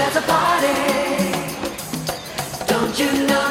There's a party. Don't you know?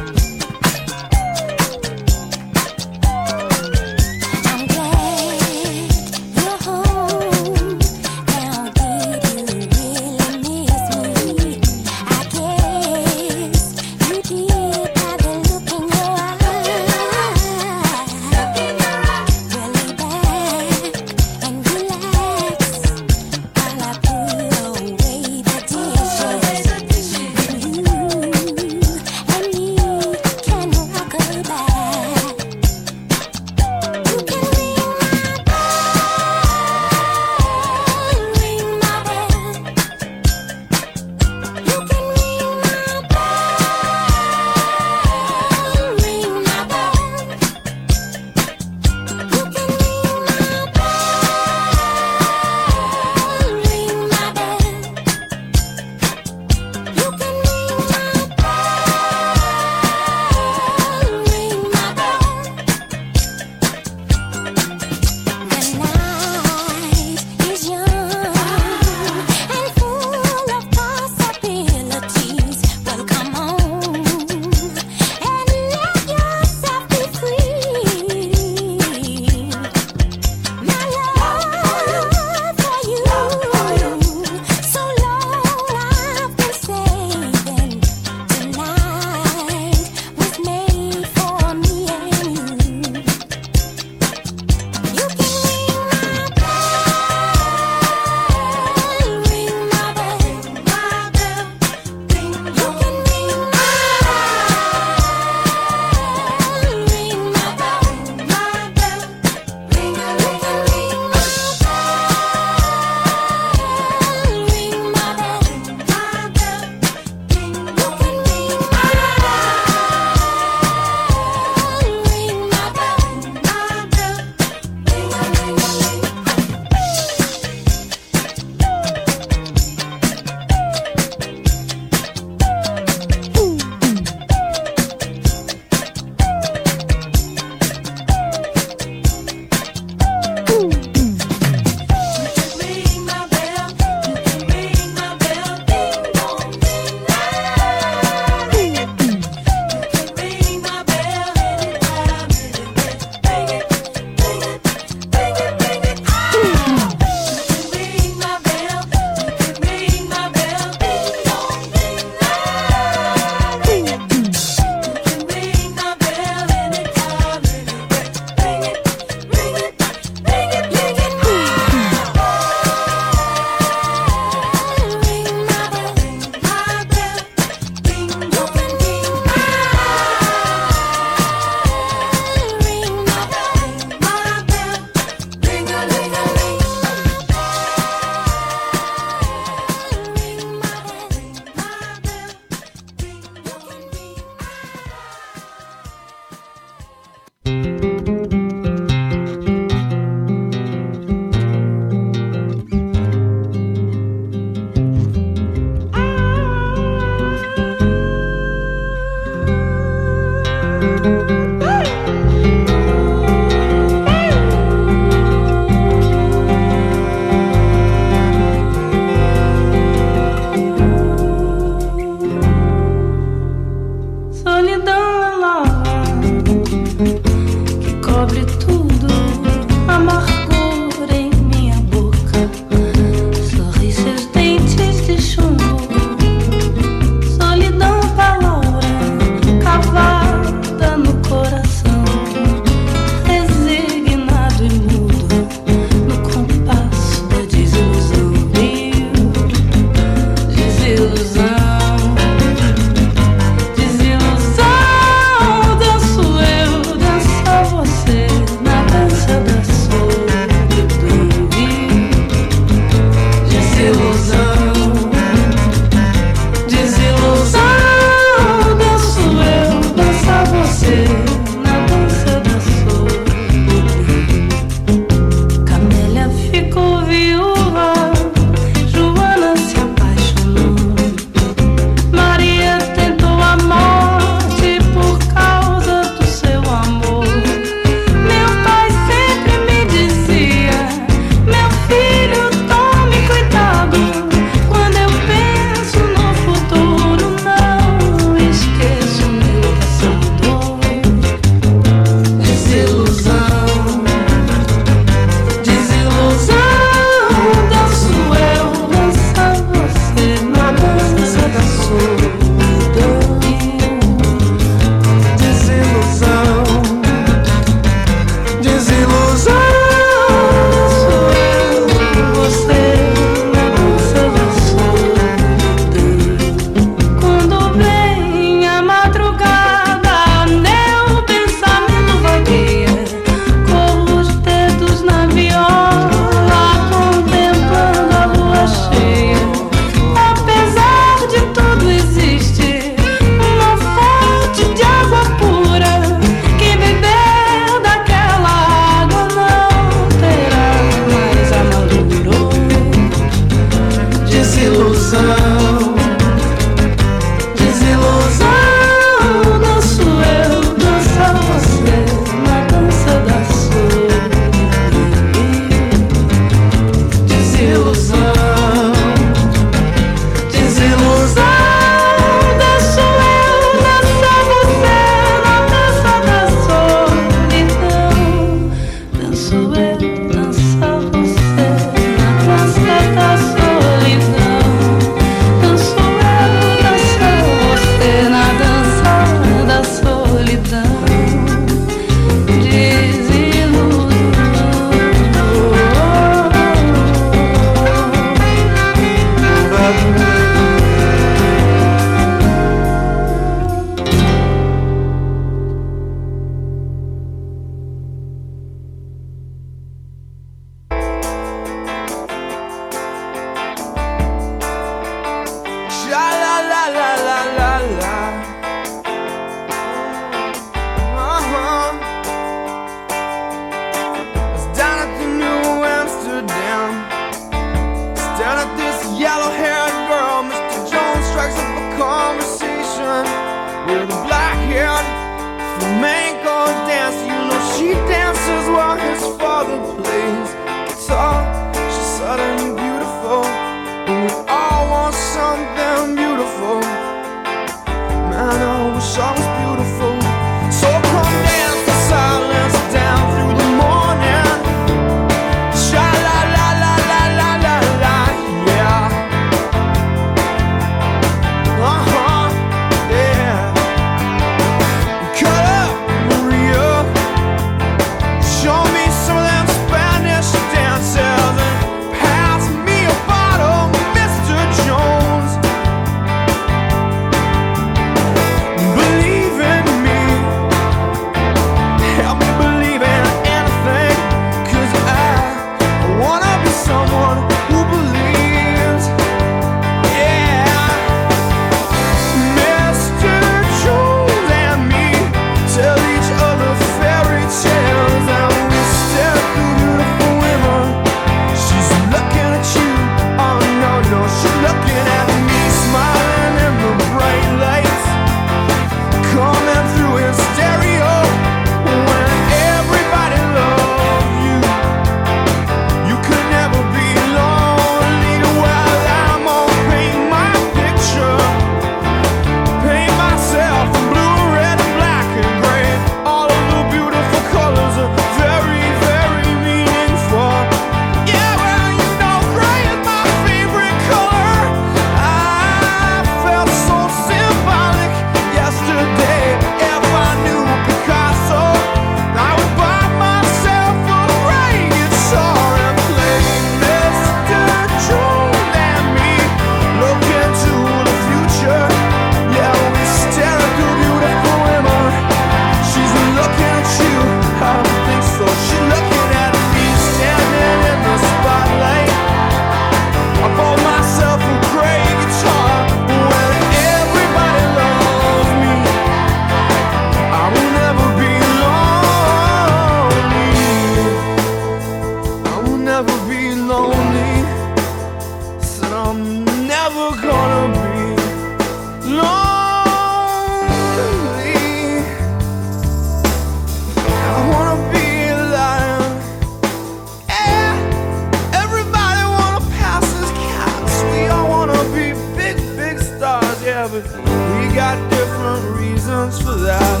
but we got different reasons for that.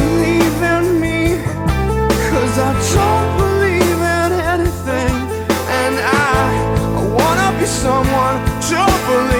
Believe in me, cause I don't believe in anything, and I, I wanna be someone to believe.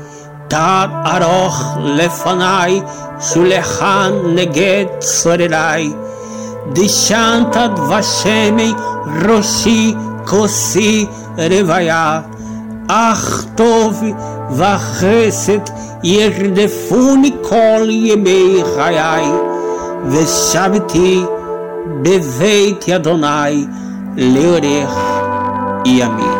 תד ארוך לפניי שולחן נגד צורריי. דשנת דבשמי ראשי כוסי רוויה. אך טוב וחסד ירדפוני כל ימי חיי. ושבתי בבית אדוני לאורך ימים.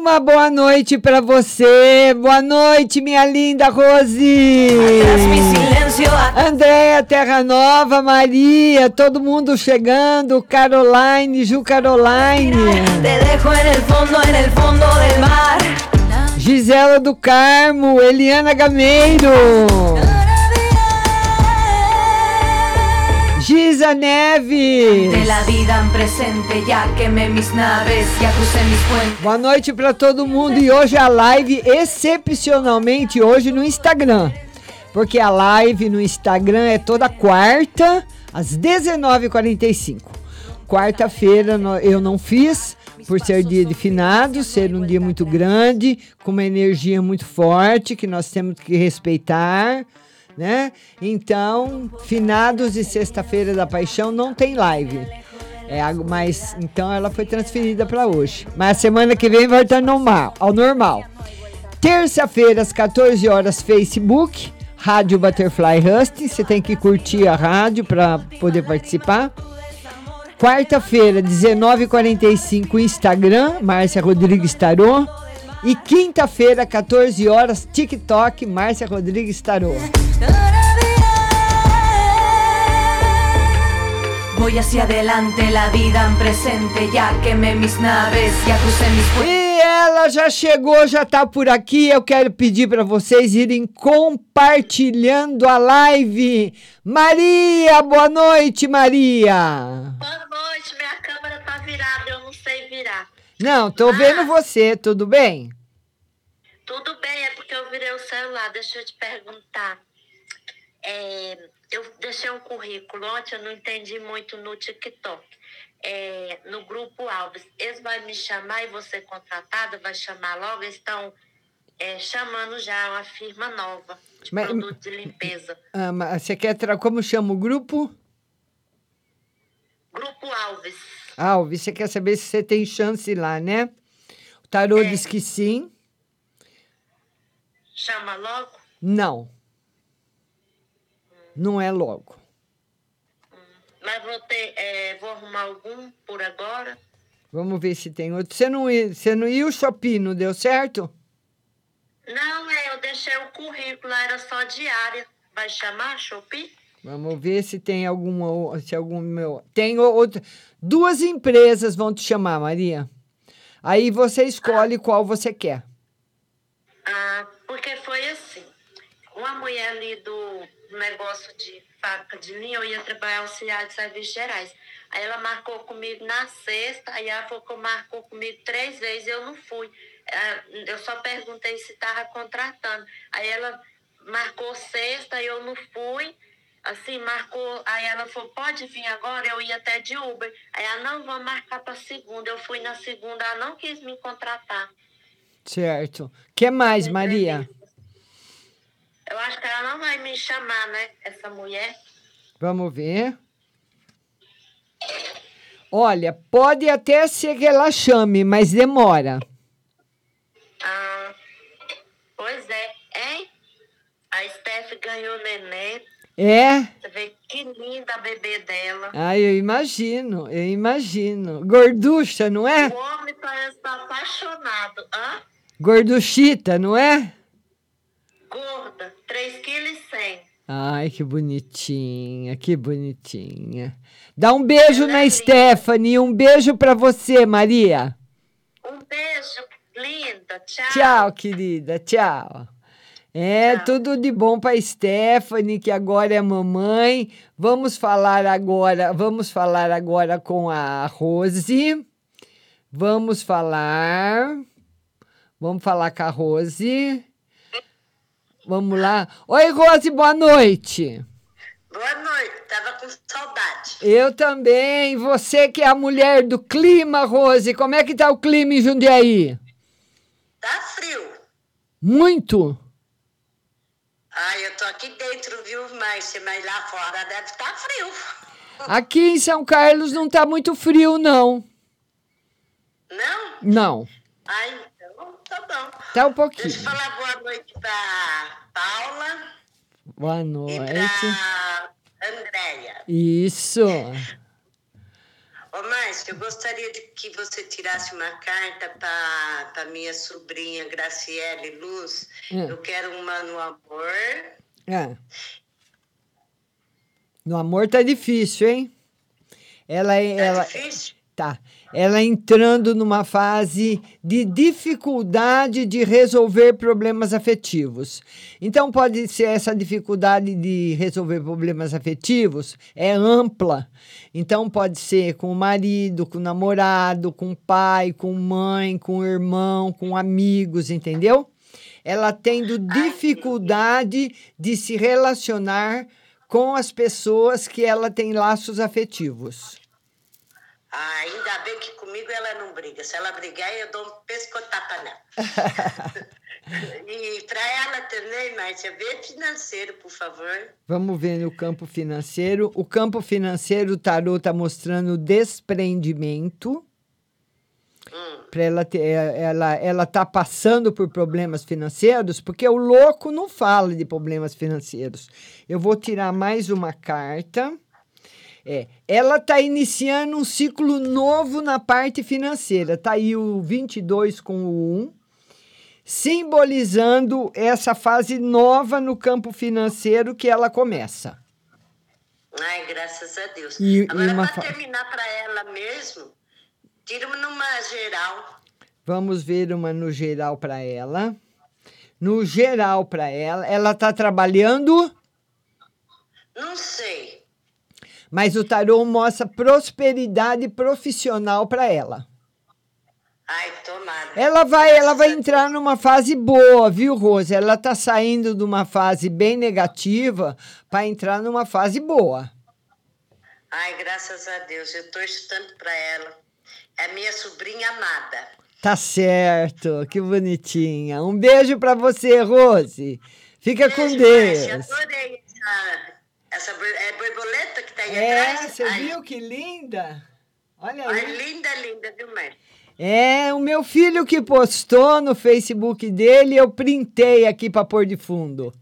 Uma boa noite pra você. Boa noite, minha linda Rose. Andréia Terra Nova, Maria, todo mundo chegando. Caroline, Ju Caroline. Gisela do Carmo, Eliana Gameiro. Puentes. Boa noite pra todo mundo e hoje a live excepcionalmente hoje no Instagram. Porque a live no Instagram é toda quarta às 19h45. Quarta-feira eu não fiz por ser dia de finados, ser um dia muito grande, com uma energia muito forte que nós temos que respeitar, né? Então, finados e sexta-feira da paixão não tem live. É, mas então ela foi transferida para hoje. Mas a semana que vem vai estar normal, ao normal. Terça-feira, às 14 horas, Facebook, Rádio Butterfly Husting. Você tem que curtir a rádio para poder participar. Quarta-feira, 19h45, Instagram, Márcia Rodrigues Tarô. E quinta-feira, 14 horas, TikTok, Márcia Rodrigues Tarô. Voy hacia adelante, la vida en presente, ya quemé mis naves, ya crucé mis. E ela já chegou, já tá por aqui. Eu quero pedir para vocês irem compartilhando a live. Maria, boa noite, Maria. Boa noite, minha câmera tá virada, eu não sei virar. Não, tô vendo você, tudo bem? Tudo bem, é porque eu virei o celular. Deixa eu te perguntar. É, eu deixei um currículo ontem, eu não entendi muito no TikTok. É, no grupo Alves, eles vão me chamar e você contratada, vai chamar logo, eles estão é, chamando já uma firma nova de Mas- produto de limpeza. Ah, mas você quer como chama o grupo? Grupo Alves. Alves, você quer saber se você tem chance lá, né? O tarô É. diz que sim. Chama logo? Não. Não é logo. Mas vou ter, é, vou arrumar algum por agora. Vamos ver se tem outro. Você não você não ia o shopping, não deu certo? Não, é, eu deixei o currículo, era só diária. Vai chamar, Shopee? Vamos ver se tem alguma, se algum meu. Tem o- outra. Duas empresas vão te chamar, Maria. Aí você escolhe qual você quer. Ah, porque foi assim. Uma mulher ali do negócio de fábrica de linha, eu ia trabalhar auxiliar de serviços gerais. Aí ela marcou comigo na sexta, aí ela falou que marcou comigo três vezes, eu não fui. Ah, Eu só perguntei se estava contratando. Aí ela marcou sexta, eu não fui. Assim, marcou. Aí ela falou: pode vir agora? Eu ia até de Uber. Aí ela não vou marcar para segunda. Eu fui na segunda, ela não quis me contratar. Certo. que mais, Maria? Eu acho que ela não vai me chamar, né? Essa mulher. Vamos ver. Olha, pode até ser que ela chame, mas demora. Ah, pois é, hein? A Steph ganhou neném. É? Você vê que linda a bebê dela. Ah, eu imagino, eu imagino. Gorducha, não é? O homem parece estar apaixonado. Hã? Gorduchita, não é? Gorda, 3,1 kg. Ai, que bonitinha, que bonitinha. Dá um beijo na Stephanie, um beijo pra você, Maria. Um beijo, linda. Tchau. Tchau, querida, tchau. É, tudo de bom para Stephanie, que agora é mamãe. Vamos falar agora, vamos falar agora com a Rose. Vamos falar. Vamos falar com a Rose. Vamos lá. Oi, Rose, boa noite. Boa noite, tava com saudade. Eu também. Você que é a mulher do clima, Rose, como é que tá o clima em Jundiaí? Tá frio. Muito. Ai, eu tô aqui dentro, viu, Márcia? Mas lá fora deve estar frio. Aqui em São Carlos não tá muito frio, não. Não? Não. Ai, então tá bom. Tá um pouquinho. Deixa eu falar boa noite pra Paula Boa e noite. pra Andréia. Isso. Ô, Márcia, eu gostaria de que você tirasse uma carta pra minha sobrinha Graciele Luz. Hum. Eu quero uma no amor. É. No amor tá difícil, hein? Ela, é- ela difícil? tá. Ela entrando numa fase de dificuldade de resolver problemas afetivos. Então pode ser essa dificuldade de resolver problemas afetivos é ampla. Então pode ser com o marido, com o namorado, com o pai, com mãe, com o irmão, com amigos, entendeu? Ela tendo dificuldade de se relacionar com as pessoas que ela tem laços afetivos. Ah, ainda bem que comigo ela não briga. Se ela brigar, eu dou um pescotapa nela. e para ela também, Márcia, vê financeiro, por favor. Vamos ver no campo financeiro. O campo financeiro, o tarô está mostrando desprendimento. Para ela ter, é, ela ela tá passando por problemas financeiros, porque o louco não fala de problemas financeiros. Eu vou tirar mais uma carta. É, ela está iniciando um ciclo novo na parte financeira. Tá aí o 22 com o 1, simbolizando essa fase nova no campo financeiro que ela começa. Ai, graças a Deus. E- Agora, para fa- terminar para ela mesmo, tira uma numa geral. Vamos ver uma no geral para ela. No geral para ela, ela está trabalhando, Não sei. Mas o tarô mostra prosperidade profissional para ela. Ai, tomara. Ela vai, ela vai entrar numa fase boa, viu, Rose? Ela tá saindo de uma fase bem negativa para entrar numa fase boa. Ai, graças a Deus. Eu torço tanto para ela. É minha sobrinha amada. Tá certo, que bonitinha. Um beijo para você, Rose. Fica com Beijo, Márcia, Deus. adorei essa, essa é borboleta que tá aí É, atrás. você Ai, viu que linda? Olha Ai, aí. linda, linda, viu, Márcia? É, o meu filho que postou no Facebook dele, eu printei aqui para pôr de fundo.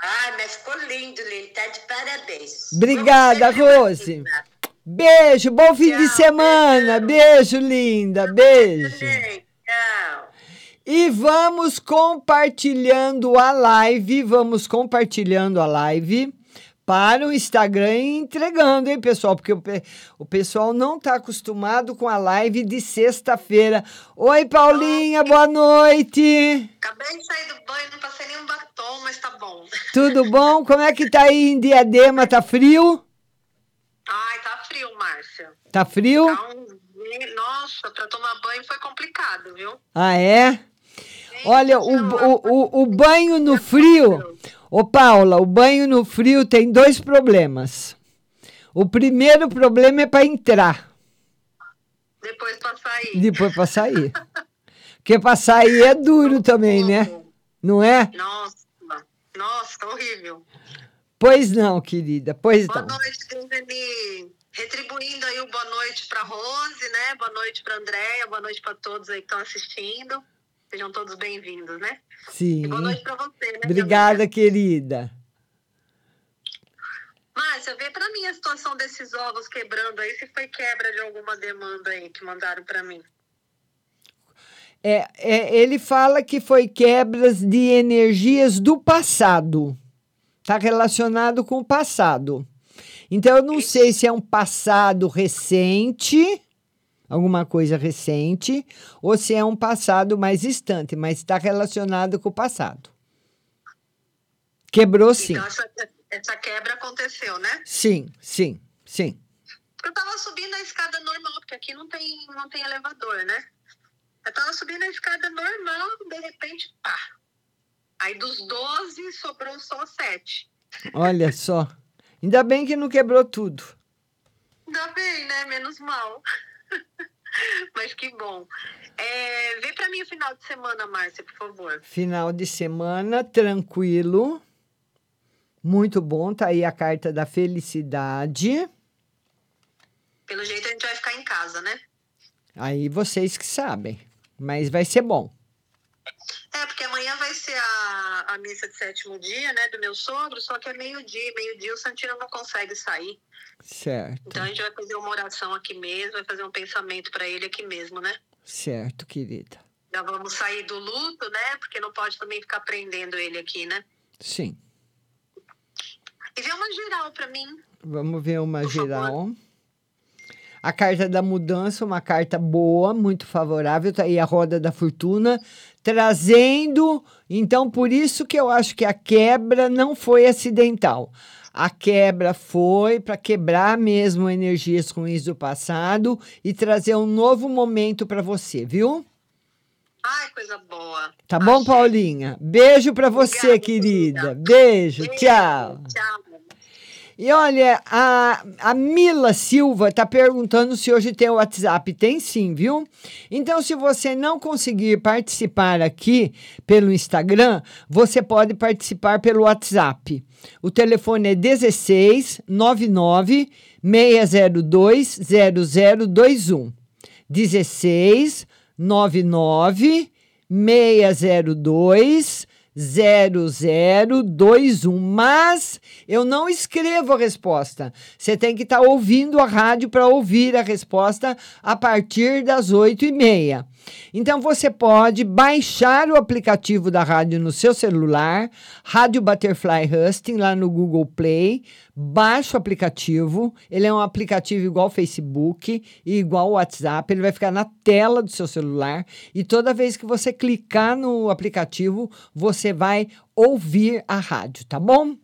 Ai, mas ficou lindo, lindo. Tá de parabéns. Obrigada, Rose. Beijo, bom fim de semana. Beijo, linda. Beijo. Tchau. E vamos compartilhando a live, vamos compartilhando a live para o Instagram entregando, hein, pessoal? Porque o, pe- o pessoal não tá acostumado com a live de sexta-feira. Oi, Paulinha, boa noite. Acabei de sair do banho, não passei nenhum batom, mas tá bom. Tudo bom? Como é que tá aí em Diadema? Tá frio? Ai, tá frio, Márcia. Tá frio? Tá um... Nossa, pra tomar banho foi complicado, viu? Ah, é? Olha, o, o, o, o banho no frio. Ô, Paula, o banho no frio tem dois problemas. O primeiro problema é para entrar, Depois pra sair. depois para sair. Porque para sair é duro também, né? Não é? Nossa, nossa, horrível. Pois não, querida, pois Boa não. noite, Dani. Retribuindo aí o boa noite pra Rose, né? Boa noite pra Andréia, boa noite pra todos aí que estão assistindo. Sejam todos bem-vindos, né? Sim. E boa noite pra você, né? Obrigada, querida. Márcia, vê pra mim a situação desses ovos quebrando aí, se foi quebra de alguma demanda aí que mandaram pra mim. É, é, ele fala que foi quebras de energias do passado. Está relacionado com o passado. Então, eu não sei se é um passado recente, alguma coisa recente, ou se é um passado mais distante, mas está relacionado com o passado. Quebrou sim. Então essa, quebra aconteceu, né? Sim, sim, sim. Eu tava subindo a escada normal, porque aqui não tem, não tem elevador, né? Eu tava subindo a escada normal, de repente, pá. Aí dos 12 sobrou só 7. Olha só. Ainda bem que não quebrou tudo. Ainda bem, né? Menos mal. Mas que bom. É, vê pra mim o final de semana, Márcia, por favor. Final de semana tranquilo. Muito bom, tá aí a carta da felicidade. Pelo jeito a gente vai ficar em casa, né? Aí vocês que sabem, mas vai ser bom. É, porque amanhã vai ser a, a missa de sétimo dia, né, do meu sogro, só que é meio-dia, meio-dia o Santino não consegue sair. Certo, Então a gente vai fazer uma oração aqui mesmo, vai fazer um pensamento pra ele aqui mesmo, né? certo, querida. Já vamos sair do luto, né? Porque não pode também ficar prendendo ele aqui, né? Sim. E vê uma geral pra mim. Vamos ver uma Por favor. geral. A carta da mudança, uma carta boa, muito favorável. Tá aí a roda da fortuna, trazendo. Então, por isso que eu acho que a quebra não foi acidental. A quebra foi para quebrar mesmo energias ruins do passado e trazer um novo momento para você, viu? Ai, coisa boa. Tá bom, Paulinha? Beijo para você, Obrigada, querida. Beijo, Beijo, tchau. Tchau. E olha, a, a Mila Silva tá perguntando se hoje tem o WhatsApp. Tem sim, viu? Então, se você não conseguir participar aqui pelo Instagram, você pode participar pelo WhatsApp. O telefone é 16 99 602 0021. 16 99 602 0021, mas eu não escrevo a resposta. Você tem que estar ouvindo a rádio para ouvir a resposta a partir das 8 e meia. Então você pode baixar o aplicativo da rádio no seu celular, Rádio Butterfly Husting, lá no Google Play. Baixa o aplicativo, ele é um aplicativo igual ao Facebook e igual ao WhatsApp, ele vai ficar na tela do seu celular e toda vez que você clicar no aplicativo, você vai ouvir a rádio, tá bom?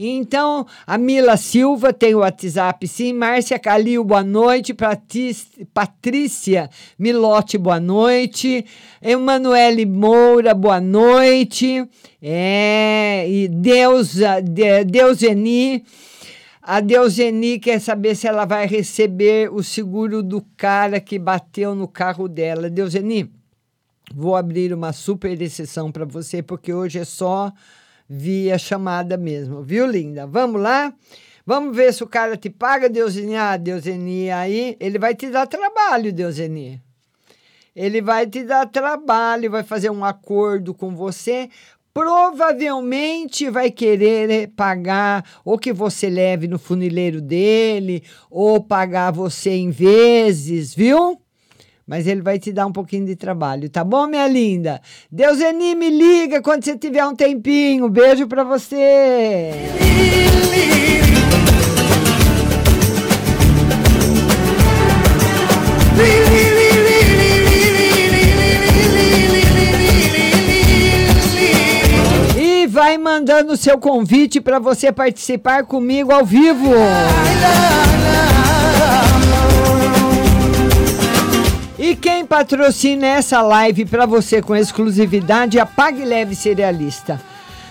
Então, a Mila Silva tem o WhatsApp, sim. Márcia Calil, boa noite. Patrícia Milote, boa noite. Emanuele Moura, boa noite. É, e Deusa, de, Deuseni. A Deuseni quer saber se ela vai receber o seguro do cara que bateu no carro dela. Deuseni, vou abrir uma super exceção para você, porque hoje é só via chamada mesmo, viu, linda? Vamos lá? Vamos ver se o cara te paga, Deuseni. Ah, Deuseni, aí ele vai te dar trabalho, Deuseni. Ele vai te dar trabalho, vai fazer um acordo com você. Provavelmente vai querer pagar ou que você leve no funileiro dele, ou pagar você em vezes, viu? Mas ele vai te dar um pouquinho de trabalho, tá bom, minha linda? Deus Eni, me liga quando você tiver um tempinho. Beijo pra você. E vai mandando o seu convite para você participar comigo ao vivo. E quem patrocina essa live para você com exclusividade é a Pague Leve Cerealista,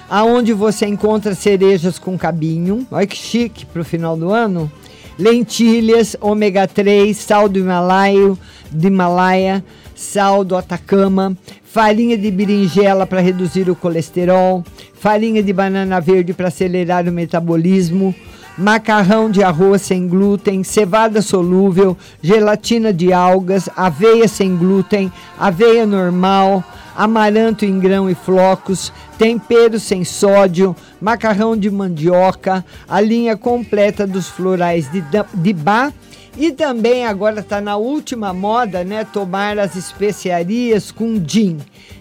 aonde você encontra cerejas com cabinho, olha que chique para o final do ano, lentilhas, ômega 3, sal do Himalaio, do Himalaia, sal do Atacama, farinha de berinjela para reduzir o colesterol, farinha de banana verde para acelerar o metabolismo, macarrão de arroz sem glúten, cevada solúvel, gelatina de algas, aveia sem glúten, aveia normal, amaranto em grão e flocos, tempero sem sódio, macarrão de mandioca, a linha completa dos florais de, de Bá e também agora está na última moda, né? Tomar as especiarias com gin.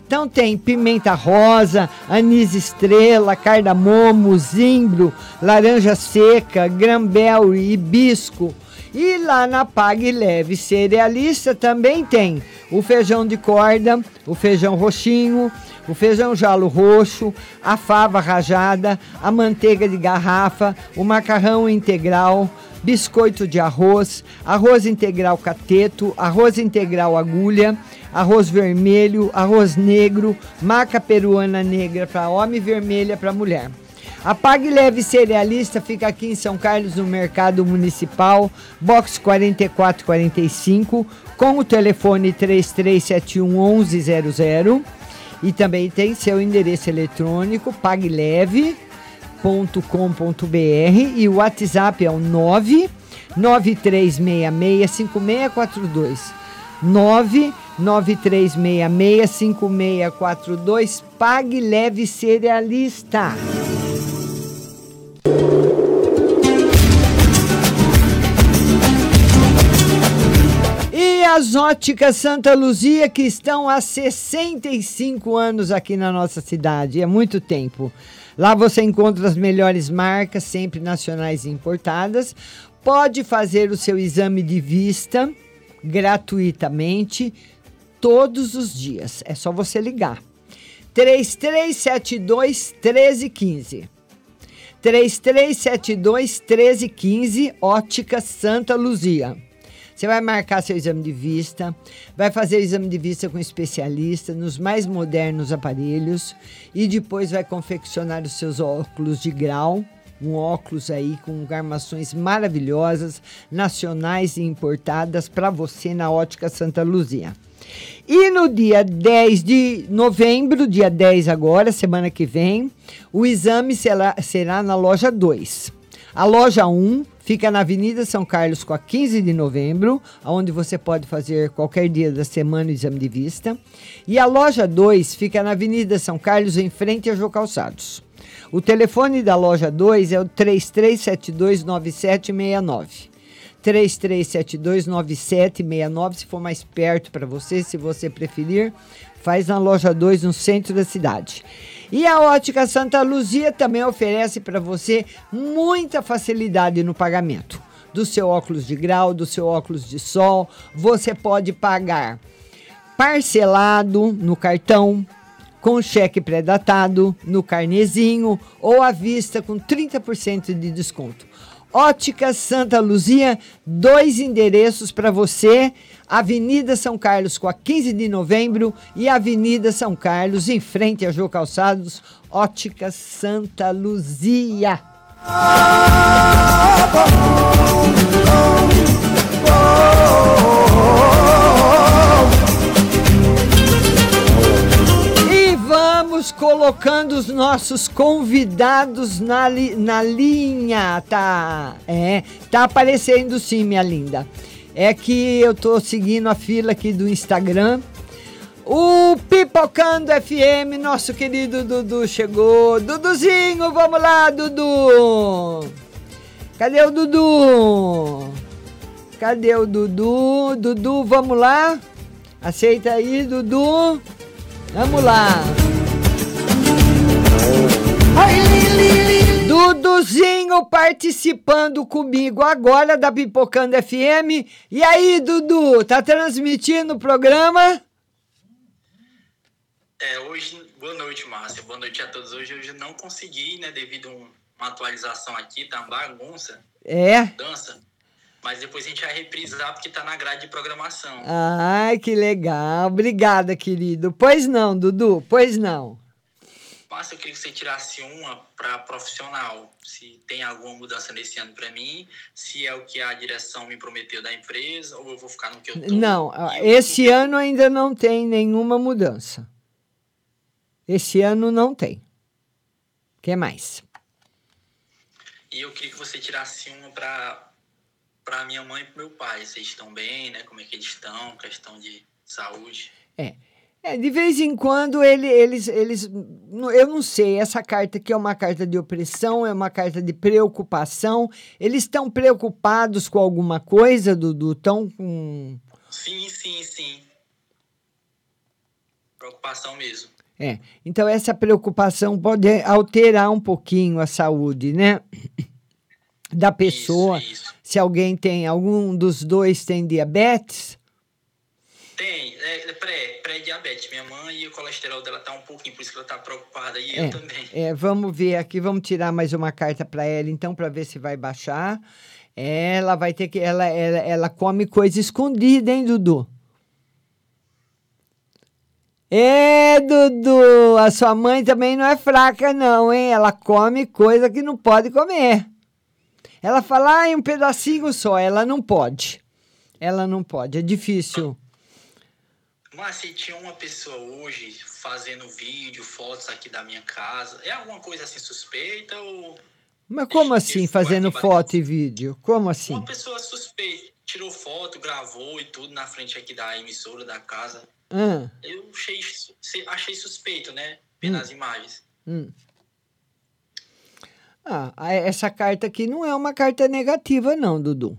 Então tem pimenta rosa, anis estrela, cardamomo, zimbro, laranja seca, grambel e hibisco. E lá na Pague Leve Cerealista também tem o feijão de corda, o feijão roxinho, o feijão jalo roxo, a fava rajada, a manteiga de garrafa, o macarrão integral, biscoito de arroz, arroz integral cateto, arroz integral agulha, arroz vermelho, arroz negro, maca peruana negra para homem e vermelha para mulher. A Pague Leve Cerealista fica aqui em São Carlos, no Mercado Municipal, box 4445, com o telefone 3371 1100. E também tem seu endereço eletrônico, pagleve.com.br e o WhatsApp é o 9 93665642. 993665642. Pague Leve Cerealista. E as óticas Santa Luzia, que estão há 65 anos aqui na nossa cidade, é muito tempo. Lá você encontra as melhores marcas, sempre nacionais e importadas. Pode fazer o seu exame de vista gratuitamente todos os dias. É só você ligar. 3372 1315. 3372 1315, Ótica Santa Luzia. Você vai marcar seu exame de vista, vai fazer o exame de vista com especialista nos mais modernos aparelhos e depois vai confeccionar os seus óculos de grau, um óculos aí com armações maravilhosas, nacionais e importadas para você na Ótica Santa Luzia. E no dia 10 de novembro, dia 10 agora, semana que vem, o exame será, será na loja 2. A loja 1 fica na Avenida São Carlos com a 15 de novembro, onde você pode fazer qualquer dia da semana o exame de vista. E a loja 2 fica na Avenida São Carlos, em frente a Jô Calçados. O telefone da loja 2 é o 33729769. 33729769, se for mais perto para você, se você preferir, faz na loja 2 no centro da cidade. E a Ótica Santa Luzia também oferece para você muita facilidade no pagamento do seu óculos de grau, do seu óculos de sol. Você pode pagar parcelado no cartão, com cheque pré-datado, no carnezinho ou à vista com 30% de desconto. Ótica Santa Luzia, dois endereços para você: Avenida São Carlos com a 15 de novembro e Avenida São Carlos, em frente a Jô Calçados, Ótica Santa Luzia. E vamos colocando os nossos convidados na, li- na linha, tá? É, tá aparecendo sim, minha linda. É que eu tô seguindo a fila aqui do Instagram. O Pipocando FM, nosso querido Dudu chegou. Duduzinho, vamos lá, Dudu. Cadê o Dudu? Cadê o Dudu? Dudu, vamos lá? Aceita aí, Dudu. Vamos lá. Duduzinho participando comigo agora da Pipocando FM. E aí, Dudu, tá transmitindo o programa? É, hoje, boa noite, Márcia. Boa noite a todos. Hoje eu não consegui, né, devido a um- uma atualização aqui, tá uma bagunça, É? dança. Mas depois a gente vai reprisar porque tá na grade de programação. Ai, que legal. Obrigada, querido. Pois não, Dudu, pois não. Márcia, eu queria que você tirasse uma para profissional. Se tem alguma mudança nesse ano para mim, se é o que a direção me prometeu da empresa, ou eu vou ficar no que eu tô. Não, esse ano ainda não tem nenhuma mudança. Esse ano não tem. O que mais? E eu queria que você tirasse uma para para minha mãe e pro meu pai. Vocês estão bem, né? Como é que eles estão? Questão de saúde. É. É, de vez em quando ele, eles, eles. Eu não sei, essa carta aqui é uma carta de opressão, é uma carta de preocupação. Eles estão preocupados com alguma coisa, Dudu? Estão com. Sim, sim, sim. Preocupação mesmo. É. Então, essa preocupação pode alterar um pouquinho a saúde, né? Da pessoa. Se alguém tem, algum dos dois tem diabetes. Tem, é, é pré, pré-diabetes. Minha mãe e o colesterol dela tá um pouquinho, por isso que ela tá preocupada. E É, eu também. é, vamos ver aqui, vamos tirar mais uma carta para ela, então, para ver se vai baixar. Ela vai ter que. Ela, ela, ela come coisa escondida, hein, Dudu? É, Dudu, a sua mãe também não é fraca, não, hein? Ela come coisa que não pode comer. Ela fala, ai, um pedacinho só, ela não pode. Ela não pode, é difícil. Mas se tinha uma pessoa hoje fazendo vídeo, fotos aqui da minha casa, é alguma coisa assim suspeita ou Mas como assim, fazendo foto e vídeo? Como assim? uma pessoa suspeita tirou foto, gravou e tudo na frente aqui da emissora da casa? Ah, Eu achei, achei suspeito, né? Pelas imagens. hum. Ah, essa carta aqui não é uma carta negativa, não, Dudu.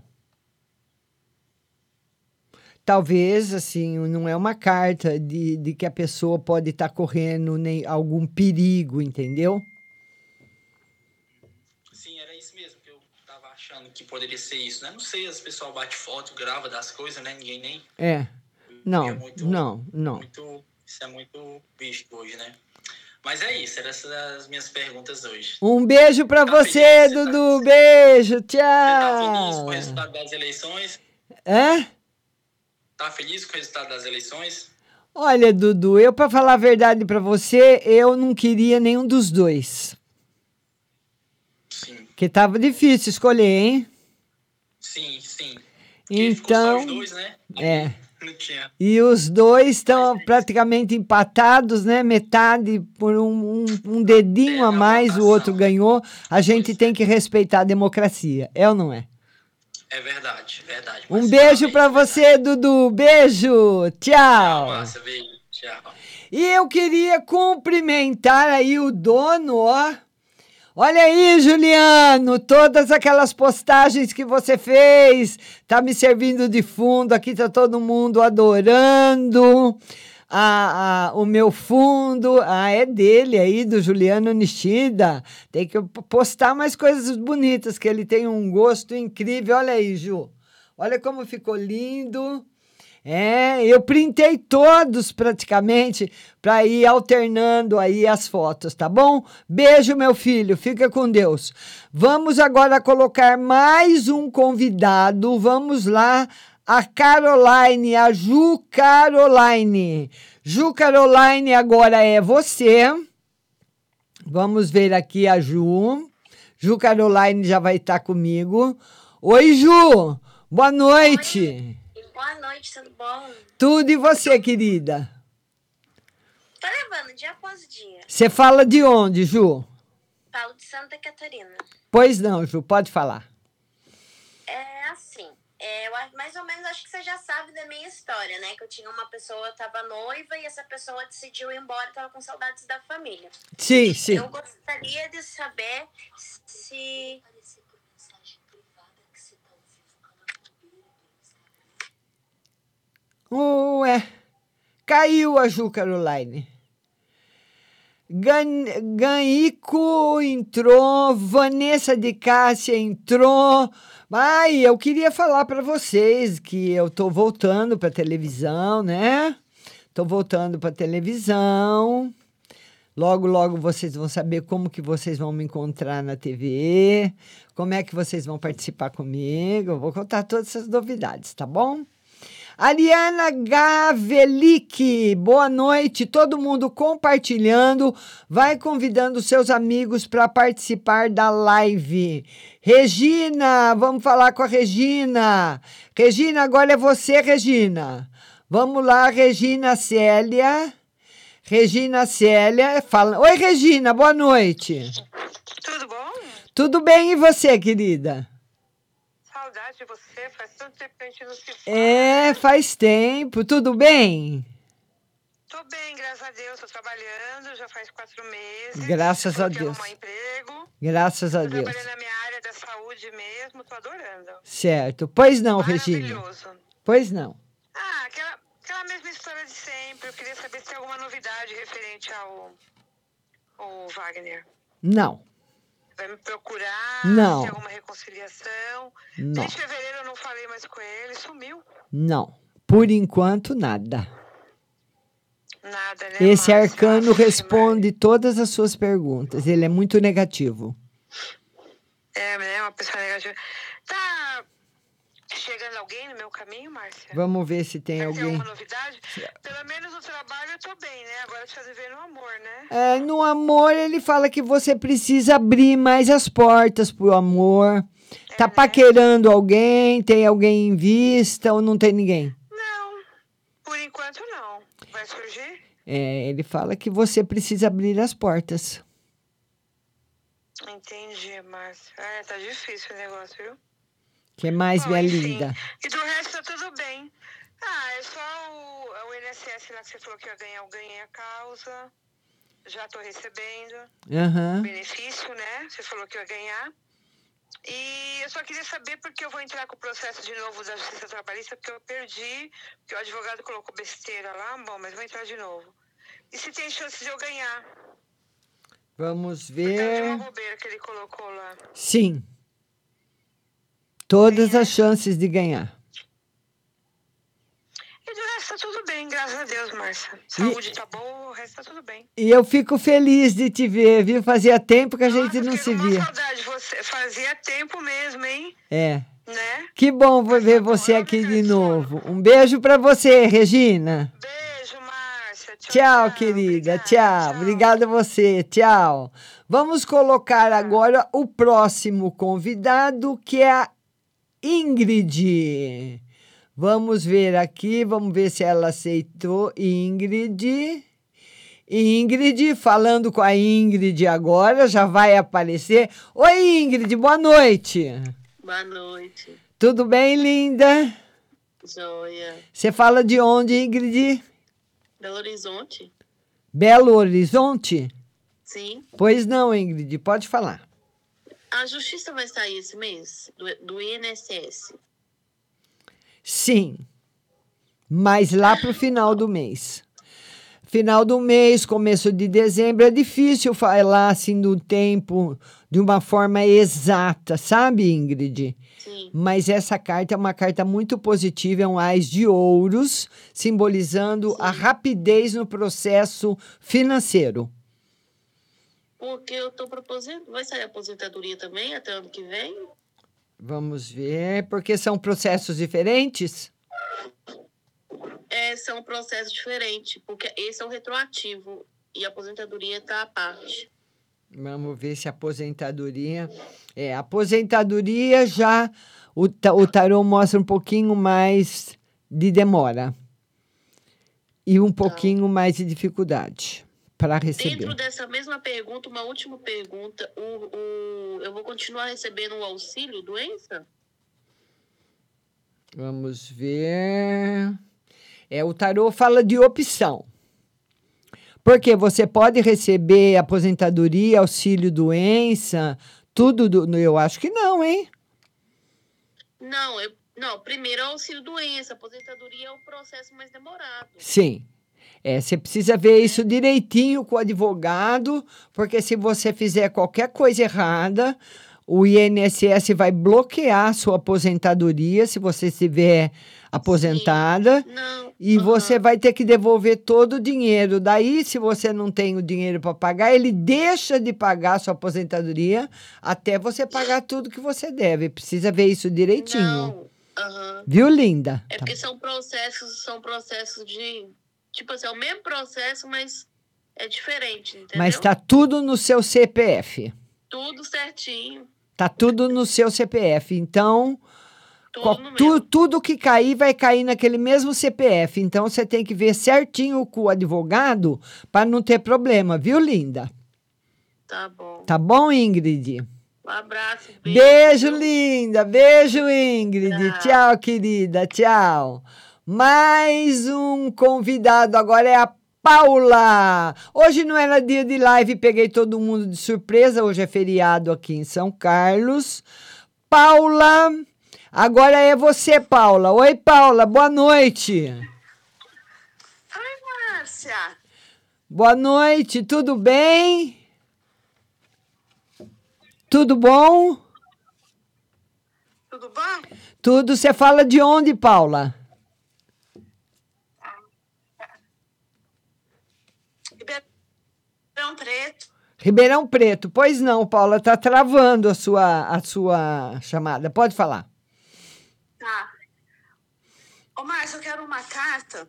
Talvez, assim, não é uma carta de, de que a pessoa pode estar correndo nem algum perigo, entendeu? Sim, era isso mesmo que eu tava achando que poderia ser isso, né? Não sei, as pessoas bate foto, grava das coisas, né? Ninguém nem. É. Não, não, não. Muito, isso é muito visto hoje, né? Mas é isso, eram essas as minhas perguntas hoje. Um beijo pra você, Dudu. Beijo, Tá feliz com o tchau. resultado das eleições? Hã? Tá feliz com o resultado das eleições? Olha, Dudu, eu, pra falar a verdade pra você, eu não queria nenhum dos dois. Sim. Porque tava difícil escolher, hein? Sim, sim. Então. Os dois, né? É. E os dois estão praticamente empatados, né? Metade por um, um, um dedinho a mais, o outro ganhou. A gente tem que respeitar a democracia, é ou não é? É verdade, verdade. Um beijo pra você, Dudu. Beijo. Tchau. Massa, beijo. Tchau. E eu queria cumprimentar aí o dono, ó. Olha aí, Juliano, todas aquelas postagens que você fez, tá me servindo de fundo, aqui tá todo mundo adorando a, a- o meu fundo. Ah, é dele aí, do Juliano Nishida. Tem que postar mais coisas bonitas, que ele tem um gosto incrível. Olha aí, Ju. Olha como ficou lindo. É, eu printei todos praticamente para ir alternando aí as fotos, tá bom? Beijo, meu filho, fica com Deus. Vamos agora colocar mais um convidado. Vamos lá, a Caroline, a Ju Caroline. Ju Caroline, agora é você. Vamos ver aqui a Ju. Ju Caroline já vai estar comigo. Oi, Ju. Boa noite. Boa noite, tudo bom? Tudo e você, querida? Tô levando dia após dia. Você fala de onde, Ju? Falo de Santa Catarina. Pois não, Ju, pode falar. Eu mais ou menos acho que você já sabe da minha história, né? Que eu tinha uma pessoa, eu tava noiva e essa pessoa decidiu ir embora tava com saudades da família. Sim, sim. Eu gostaria de saber se. Ué, Caiu a Ju Caroline. Gan, Ganico entrou, Vanessa de Cássia entrou. Ai, eu queria falar para vocês que eu tô voltando para televisão, né? Tô voltando para televisão. Logo, logo vocês vão saber como que vocês vão me encontrar na TV, como é que vocês vão participar comigo. Eu vou contar todas essas novidades, tá bom? Ariana Gavelic, boa noite. Todo mundo compartilhando. Vai convidando seus amigos para participar da live. Regina, vamos falar com a Regina. Regina, agora é você, Regina. Vamos lá, Regina Célia. Regina Célia, fala. Oi, Regina, boa noite. Tudo bom? Tudo bem e você, querida? Saudade de você, faz tanto tempo que a gente não se fala. É, faz tempo. Tudo bem? Tô bem, graças a Deus, tô trabalhando, já faz quatro meses. Graças a Coloquei Deus. emprego. Graças a Tô Deus. trabalhando na minha área da saúde mesmo, tô adorando. Certo. Pois não, Regina. Pois não. Ah, aquela, aquela mesma história de sempre. Eu queria saber se tem alguma novidade referente ao, ao Wagner. Não. Vai me procurar? Não. Tem alguma reconciliação? Não. Desde fevereiro eu não falei mais com ele, sumiu. Não. Por enquanto, nada. Nada, né? Esse Márcia? arcano responde todas as suas perguntas. Ele é muito negativo. É, né? Uma pessoa negativa. Tá chegando alguém no meu caminho, Márcia? Vamos ver se tem Tem alguém. alguma novidade? Pelo menos no trabalho eu tô bem, né? Agora precisa viver no amor, né? É, no amor, ele fala que você precisa abrir mais as portas pro amor. É, Tá né? paquerando alguém? Tem alguém em vista ou não tem ninguém? Por enquanto não. Vai surgir? É, ele fala que você precisa abrir as portas. Entendi, Márcia. É, tá difícil o negócio, viu? Que mais, Bom, linda? E do resto tá tudo bem. Ah, é só o, o INSS lá que você falou que ia ganhar, eu ganhei a causa. Já tô recebendo. Aham. Benefício, né? Você falou que eu ia ganhar. E eu só queria saber porque eu vou entrar com o processo de novo da Justiça Trabalhista, porque eu perdi, porque o advogado colocou besteira lá. Bom, mas vou entrar de novo. E se tem chance de eu ganhar? Vamos Por causa de ver. uma bobeira que ele colocou lá. Sim. Todas as chances de ganhar. E do resto tá tudo bem, graças a Deus, Márcia. Saúde tá boa, o resto tá tudo bem. E eu fico feliz de te ver, viu? Fazia tempo que a gente não se via. Saudade, você fazia tempo mesmo, hein? É. Né? Que bom ver você aqui de novo. Um beijo pra você, Regina. Beijo, Márcia. Tchau, querida. Tchau. Obrigada a você. Tchau. Vamos colocar agora o próximo convidado, que é a Ingrid. Vamos ver aqui, vamos ver se ela aceitou. Ingrid. Ingrid, falando com a Ingrid agora, já vai aparecer. Oi, Ingrid, boa noite. Boa noite. Tudo bem, linda? Joia. Você fala de onde, Ingrid? Belo Horizonte? Belo Horizonte? Sim. Pois não, Ingrid, pode falar. A justiça vai sair esse mês? Do, do INSS? Sim, mas lá para o final do mês. Final do mês, começo de dezembro, é difícil falar assim do tempo de uma forma exata, sabe, Ingrid? Sim. Mas essa carta é uma carta muito positiva, é um ás de ouros, simbolizando a rapidez no processo financeiro. Porque eu tô proposando. Vai sair a aposentadoria também até ano que vem? Vamos ver, porque são processos diferentes? É, são processos diferentes, porque esse é o retroativo e a aposentadoria tá à parte. Vamos ver se a aposentadoria. É, a aposentadoria já. O, o tarô mostra um pouquinho mais de demora. E um pouquinho mais de dificuldade para receber. Dentro dessa mesma pergunta, uma última pergunta. O, o, eu vou continuar recebendo o auxílio doença? Vamos ver. É, o tarô fala de opção. Porque você pode receber aposentadoria, auxílio doença, tudo do, eu acho que não, hein? Não, eu, não, primeiro é auxílio doença, aposentadoria é o processo mais demorado. Sim. É, você precisa ver isso direitinho com o advogado, porque se você fizer qualquer coisa errada, o INSS vai bloquear a sua aposentadoria se você estiver aposentada. E você vai ter que devolver todo o dinheiro. Daí, se você não tem o dinheiro para pagar, ele deixa de pagar a sua aposentadoria até você pagar tudo que você deve. Precisa ver isso direitinho. Não. Aham. Viu, linda? É porque são processos, são processos de. Tipo assim, é o mesmo processo, mas é diferente, entendeu? Mas tá tudo no seu CPF. Tudo certinho. Tá tudo no seu CPF. Então, Tudo tu- tudo que cair vai cair naquele mesmo CPF. Então, você tem que ver certinho com o advogado para não ter problema, viu, linda? Tá bom. Tá bom, Ingrid? Um abraço. Beijo, linda. Beijo, Ingrid. Tchau, querida. Tchau. Mais um convidado agora é a Paula. Hoje não era dia de live, peguei todo mundo de surpresa. Hoje é feriado aqui em São Carlos. Paula, agora é você, Paula. Oi, Paula. Boa noite. Oi, Márcia. Boa noite. Tudo bem? Tudo bom? Tudo bom? Tudo. Você fala de onde, Paula? Ribeirão Preto. Ribeirão Preto. Pois não, Paula, tá travando a sua, a sua chamada. Pode falar. Tá. Ô, Márcia, eu quero uma carta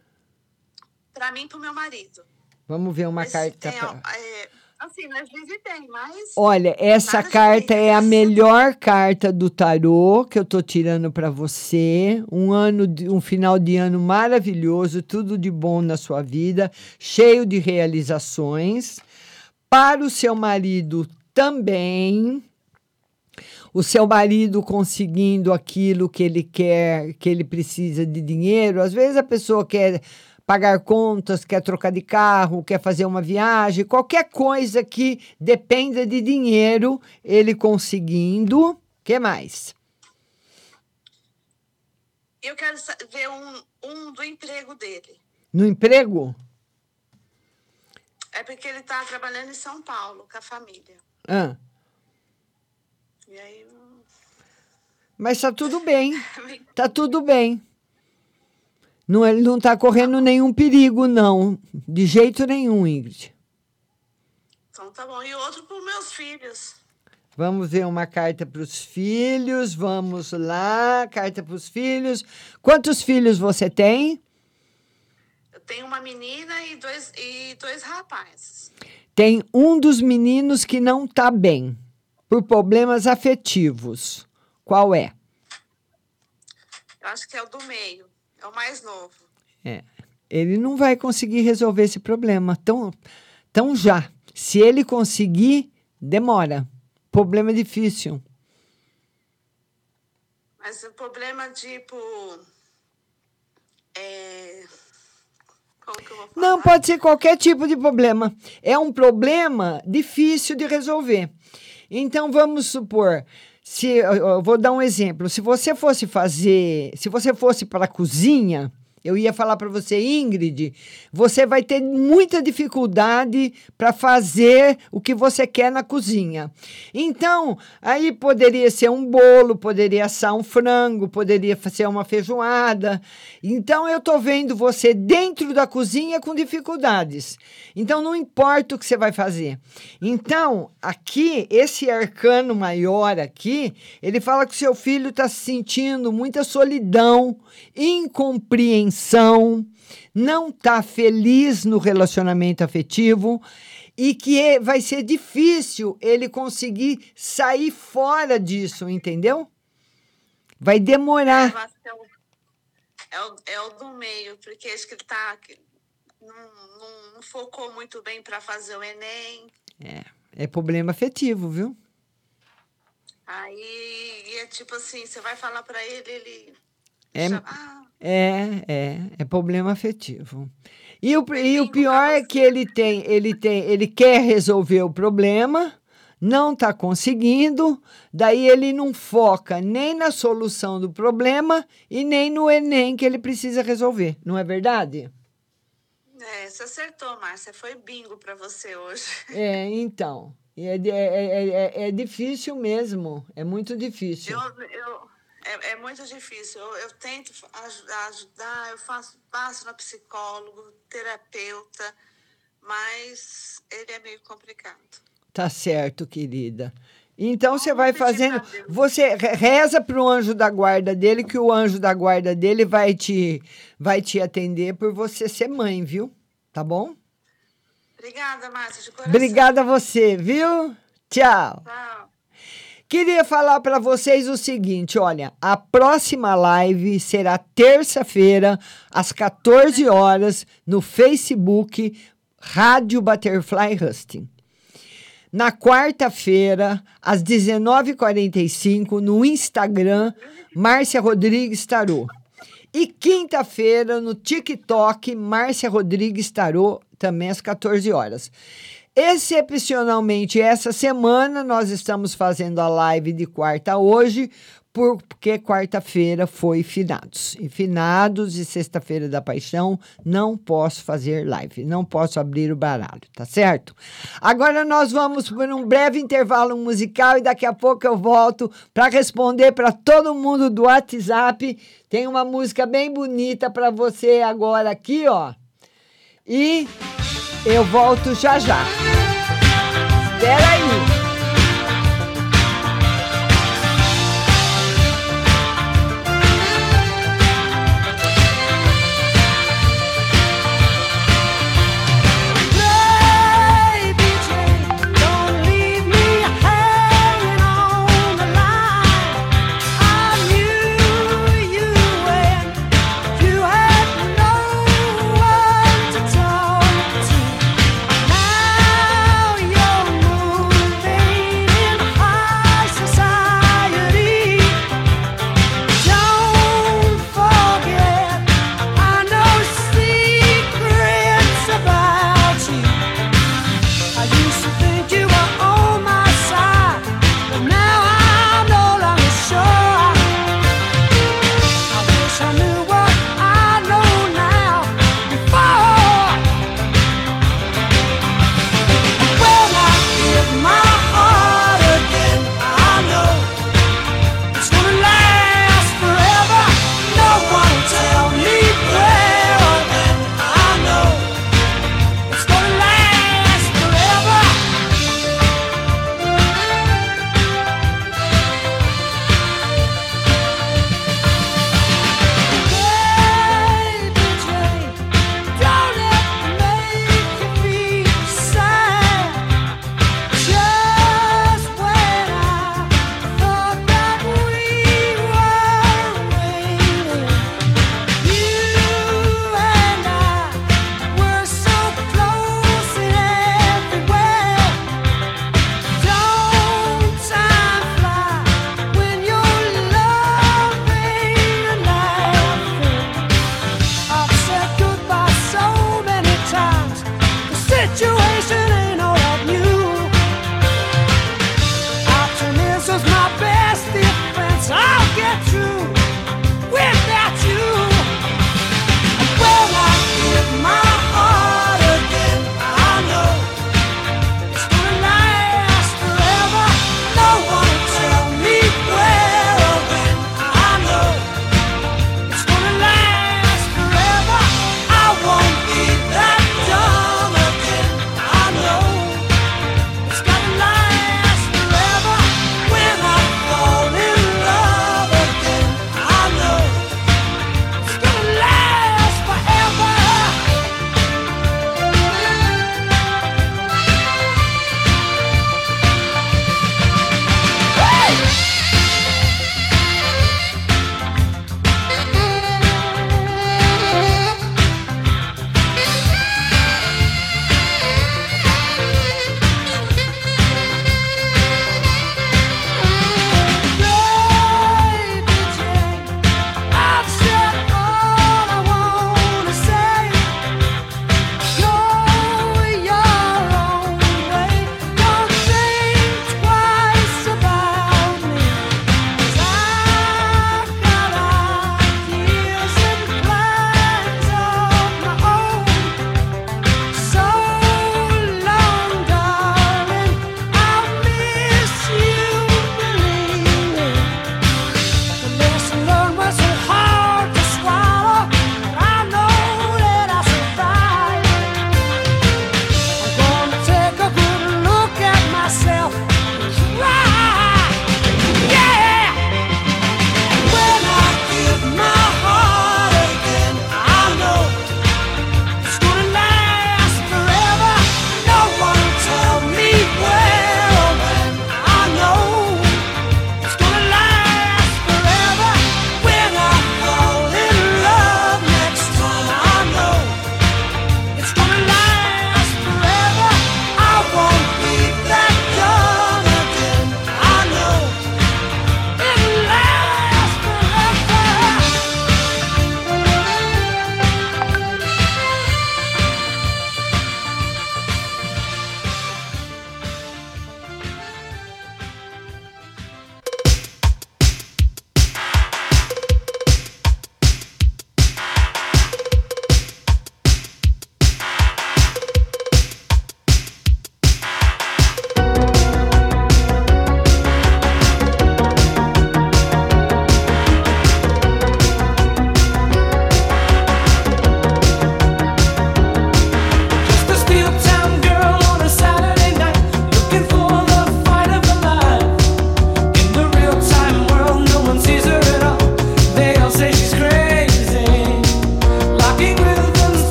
pra mim e pro meu marido. Vamos ver uma Mas carta. tem, pra- ó, é, assim, nós visitei, mas... Olha, essa carta é a melhor carta do tarô que eu tô tirando para você. Um ano, de- um final de ano maravilhoso, tudo de bom na sua vida, cheio de realizações. Para o seu marido também. O seu marido conseguindo aquilo que ele quer, que ele precisa de dinheiro. Às vezes a pessoa quer pagar contas, quer trocar de carro, quer fazer uma viagem, qualquer coisa que dependa de dinheiro, ele conseguindo. que mais? Eu quero ver um, um do emprego dele. No emprego? É porque ele tá trabalhando em São Paulo com a família. Ah, E aí... mas tá tudo bem. Tá tudo bem. Não, ele não tá correndo nenhum perigo, não. De jeito nenhum, Ingrid. Então tá bom. E outro pros meus filhos. Vamos ver uma carta para os filhos. Vamos lá, carta para os filhos. Quantos filhos você tem? Tenho uma menina e dois, e dois rapazes. Tem um dos meninos que não está bem, por problemas afetivos. Qual é? Eu acho que é o do meio. É o mais novo. É. Ele não vai conseguir resolver esse problema tão, tão já. Se ele conseguir, demora. Problema difícil. Mas o problema, tipo... É... Que eu vou falar? Não, pode ser qualquer tipo de problema. É um problema difícil de resolver. Então, vamos supor, se eu vou dar um exemplo. Se você fosse fazer, se você fosse para a cozinha, eu ia falar para você, Ingrid, você vai ter muita dificuldade para fazer o que você quer na cozinha. Então, aí poderia ser um bolo, poderia assar um frango, poderia ser uma feijoada. Então, eu tô vendo você dentro da cozinha com dificuldades. Então, não importa o que você vai fazer. Então, aqui, esse arcano maior aqui, ele fala que o seu filho está sentindo muita solidão, incompreensão, não está feliz no relacionamento afetivo e que é- vai ser difícil ele conseguir sair fora disso, entendeu? Vai demorar. É o, é o, é o do meio, porque acho que ele tá. Não, não, não focou muito bem para fazer o Enem. É, é problema afetivo, viu? Aí é tipo assim, você vai falar para ele, ele. É, "Ah, é, é, é problema afetivo. E o, e o pior é que ele tem, ele tem, ele quer resolver o problema, não está conseguindo, daí ele não foca nem na solução do problema e nem no Enem que ele precisa resolver, não é verdade? É, você acertou, Márcia. Foi bingo para você hoje. É, então. É, é, é, é, é difícil mesmo. É muito difícil. Eu, eu, é, é muito difícil. Eu, eu tento aj- ajudar, eu faço, passo no psicólogo, terapeuta, mas ele é meio complicado. Tá certo, querida. Então você vai fazendo. Você re- reza para o anjo da guarda dele, que o anjo da guarda dele vai te, vai te atender por você ser mãe, viu? Tá bom? Obrigada, Márcia, de coração. Obrigada a você, viu? Tchau. Tchau. Queria falar para vocês o seguinte, olha, a próxima live será terça-feira às 14 horas no Facebook Rádio Butterfly Husting. Na quarta-feira, às 19h45, no Instagram, Márcia Rodrigues Tarô. E quinta-feira, no TikTok, Márcia Rodrigues Tarô, também às 14 horas. Excepcionalmente, essa semana, nós estamos fazendo a live de quarta hoje, porque quarta-feira foi finados. E finados e sexta-feira da paixão, não posso fazer live, não posso abrir o baralho, tá certo? Agora nós vamos por um breve intervalo musical e daqui a pouco eu volto para responder para todo mundo do WhatsApp. Tem uma música bem bonita para você agora aqui, ó. E eu volto já já. Espera aí.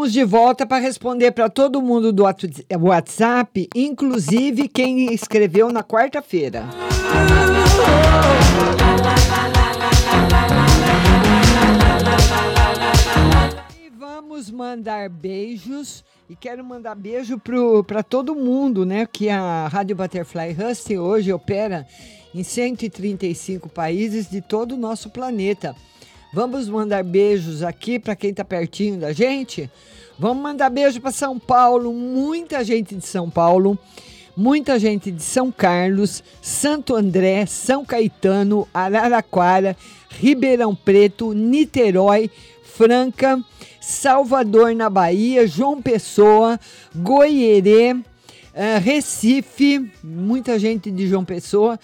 Estamos de volta para responder para todo mundo do whats- WhatsApp, inclusive quem escreveu na quarta-feira. E vamos mandar beijos e quero mandar beijo para todo mundo, né? Que a Rádio Butterfly Hustle hoje opera em 135 países de todo o nosso planeta. Vamos mandar beijos aqui para quem está pertinho da gente. Vamos mandar beijo para São Paulo, muita gente de São Paulo, muita gente de São Carlos, Santo André, São Caetano, Araraquara, Ribeirão Preto, Niterói, Franca, Salvador na Bahia, João Pessoa, Goierê, eh, Recife, muita gente de João Pessoa,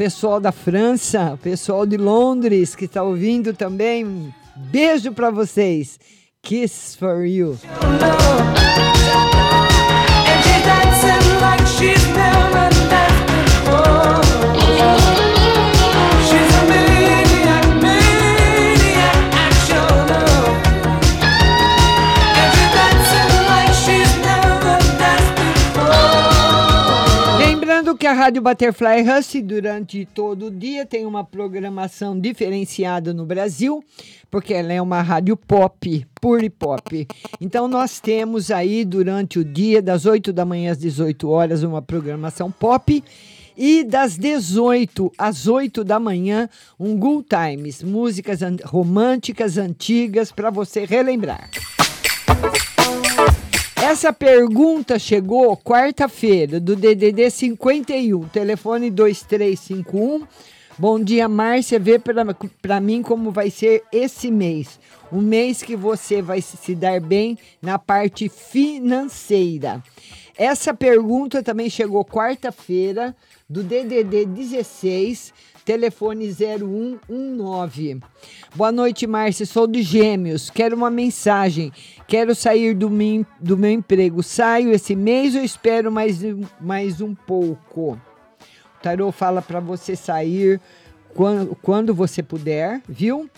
pessoal da França, pessoal de Londres que está ouvindo também. Beijo para vocês. Kiss for you. Rádio Butterfly Hustle, durante todo o dia, tem uma programação diferenciada no Brasil, porque ela é uma rádio pop, pure pop. Então, nós temos aí, durante o dia, das 8 da manhã às 18 horas, uma programação pop. E das 18 às 8 da manhã, um Good Times, músicas românticas antigas para você relembrar. Essa pergunta chegou quarta-feira, do DDD 51, telefone 2351. Bom dia, Márcia. Vê para mim como vai ser esse mês. Um mês que você vai se dar bem na parte financeira. Essa pergunta também chegou quarta-feira, do DDD 16, telefone 0119. Boa noite, Márcia. Sou de Gêmeos. Quero uma mensagem. Quero sair do, min, do meu emprego. Saio esse mês ou espero mais, um- mais um pouco? O tarô fala para você sair quando, quando você puder, viu?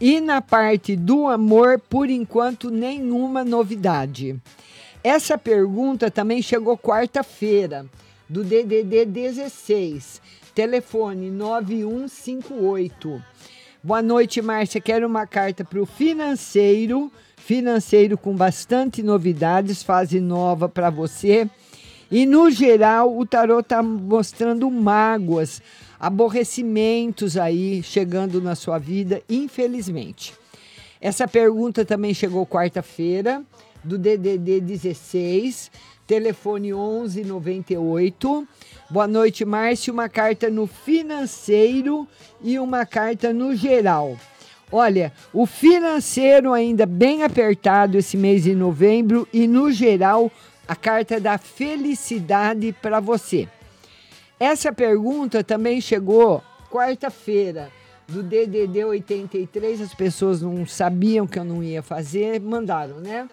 E na parte do amor, por enquanto, nenhuma novidade. Essa pergunta também chegou quarta-feira, do DDD 16, telefone 9158. Boa noite, Márcia. Quero uma carta para o financeiro, financeiro com bastante novidades, fase nova para você. E no geral, o tarot está mostrando mágoas, aborrecimentos aí chegando na sua vida, infelizmente. Essa pergunta também chegou quarta-feira, do DDD 16, telefone 1198. Boa noite, Márcio. Uma carta no financeiro e uma carta no geral. Olha, o financeiro ainda bem apertado esse mês de novembro e no geral a carta da felicidade para você. Essa pergunta também chegou quarta-feira do DDD 83. As pessoas não sabiam que eu não ia fazer, mandaram, né?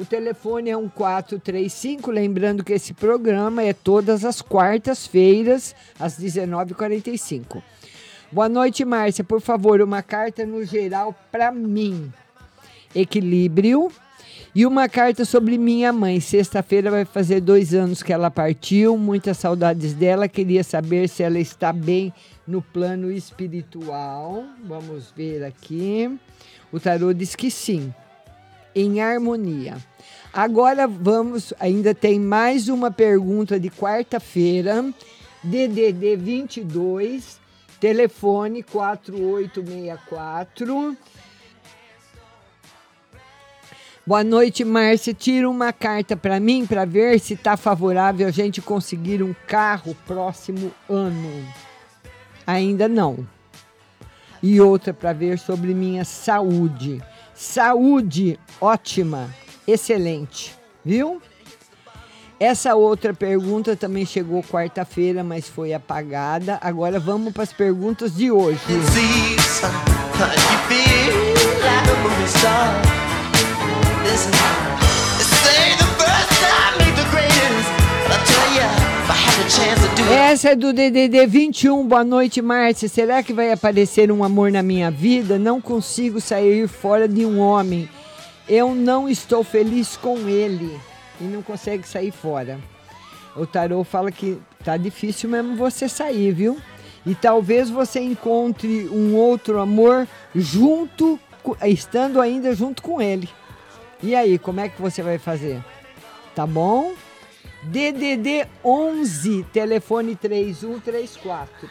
O telefone é 1435, lembrando que esse programa é todas as quartas-feiras, às 19h45. Boa noite, Márcia. Por favor, uma carta no geral para mim. Equilíbrio. E uma carta sobre minha mãe. Sexta-feira vai fazer dois anos que ela partiu. Muitas saudades dela. Queria saber se ela está bem no plano espiritual. Vamos ver aqui. O tarô diz que sim. Em harmonia. Agora vamos. Ainda tem mais uma pergunta de quarta-feira. DDD 22. Telefone 4864. Boa noite, Márcia. Tira uma carta para mim para ver se está favorável a gente conseguir um carro próximo ano. Ainda não. E outra para ver sobre minha saúde. Saúde ótima, excelente, viu? Essa outra pergunta também chegou quarta-feira, mas foi apagada. Agora vamos para as perguntas de hoje. Essa é do DDD 21. Boa noite, Márcia. Será que vai aparecer um amor na minha vida? Não consigo sair fora de um homem. Eu não estou feliz com ele e não consegue sair fora. O tarô fala que tá difícil mesmo você sair, viu? E talvez você encontre um outro amor junto, estando ainda junto com ele. E aí, como é que você vai fazer? Tá bom? DDD 11, telefone 3134.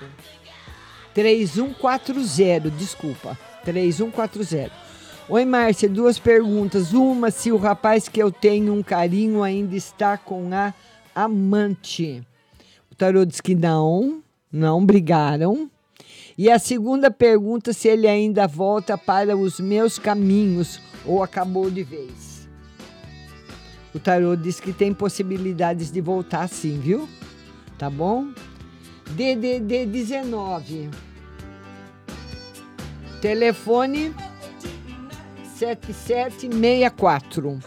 3140, desculpa. 3140. Oi, Márcia, duas perguntas. Uma, se o rapaz que eu tenho um carinho ainda está com a amante. O tarô diz que não, não brigaram. E a segunda pergunta, se ele ainda volta para os meus caminhos ou acabou de vez. O tarô diz que tem possibilidades de voltar sim, viu? Tá bom? DDD 19. Telefone 7764.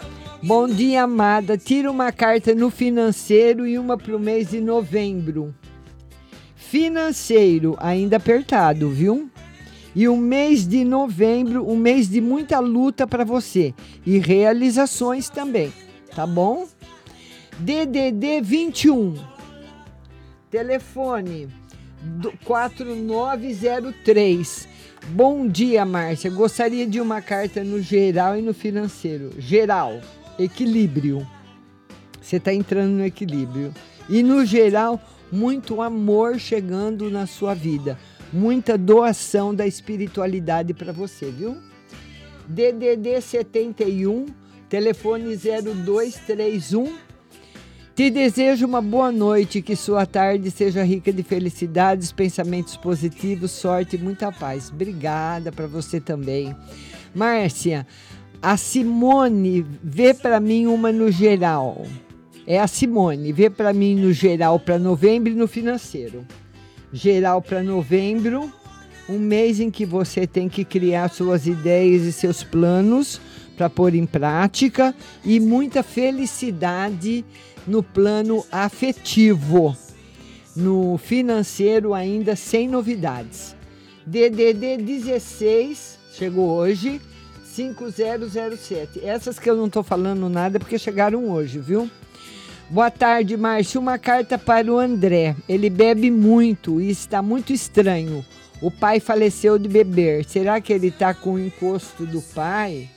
Bom dia, amada. Tira uma carta no financeiro e uma para o mês de novembro. Financeiro, ainda apertado, viu? E o mês de novembro, um mês de muita luta para você. E realizações também, tá bom? DDD 21. Telefone 4903. Bom dia, Márcia. Gostaria de uma carta no geral e no financeiro. Geral equilíbrio. Você está entrando no equilíbrio. E no geral, muito amor chegando na sua vida. Muita doação da espiritualidade para você, viu? DDD 71, telefone 0231. Te desejo uma boa noite, que sua tarde seja rica de felicidades, pensamentos positivos, sorte e muita paz. Obrigada para você também. Márcia, a Simone vê para mim uma no geral. É a Simone, vê para mim no geral para novembro e no financeiro. Geral para novembro, um mês em que você tem que criar suas ideias e seus planos para pôr em prática e muita felicidade no plano afetivo. No financeiro ainda sem novidades. DDD 16 chegou hoje 5007. Essas que eu não estou falando nada porque chegaram hoje, viu? Boa tarde, Márcio. Uma carta para o André. Ele bebe muito e está muito estranho. O pai faleceu de beber. Será que ele está com o encosto do pai?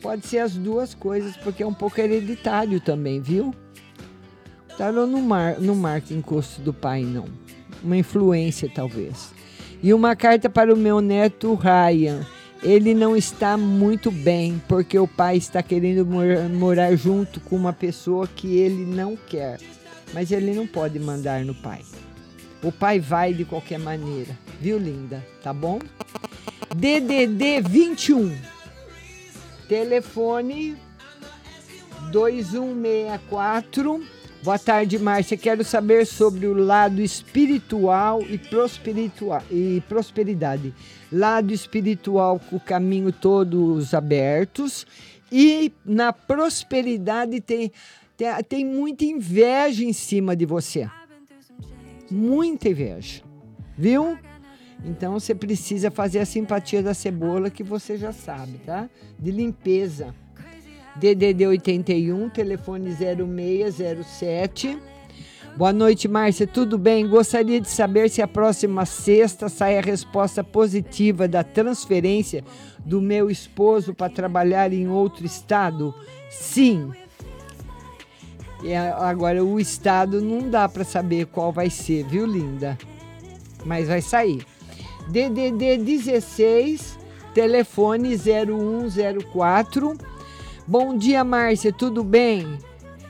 Pode ser as duas coisas, porque é um pouco hereditário também, viu? Tarô não, mar, não marca encosto do pai, não. Uma influência, talvez. E uma carta para o meu neto Ryan ele não está muito bem, porque o pai está querendo morar junto com uma pessoa que ele não quer. Mas ele não pode mandar no pai. O pai vai de qualquer maneira, viu, linda? Tá bom? DDD 21. Telefone 2164 Boa tarde, Márcia. Quero saber sobre o lado espiritual e, e prosperidade. Lado espiritual com o caminho todos abertos e na prosperidade tem, tem, tem muita inveja em cima de você. Muita inveja. Viu? Então você precisa fazer a simpatia da cebola que você já sabe, tá? De limpeza. DDD 81, telefone 0607. Boa noite, Márcia. Tudo bem? Gostaria de saber se a próxima sexta sai a resposta positiva da transferência do meu esposo para trabalhar em outro estado. Sim. E agora o estado não dá para saber qual vai ser, viu, linda? Mas vai sair. DDD 16, telefone 0104 Bom dia, Márcia, tudo bem?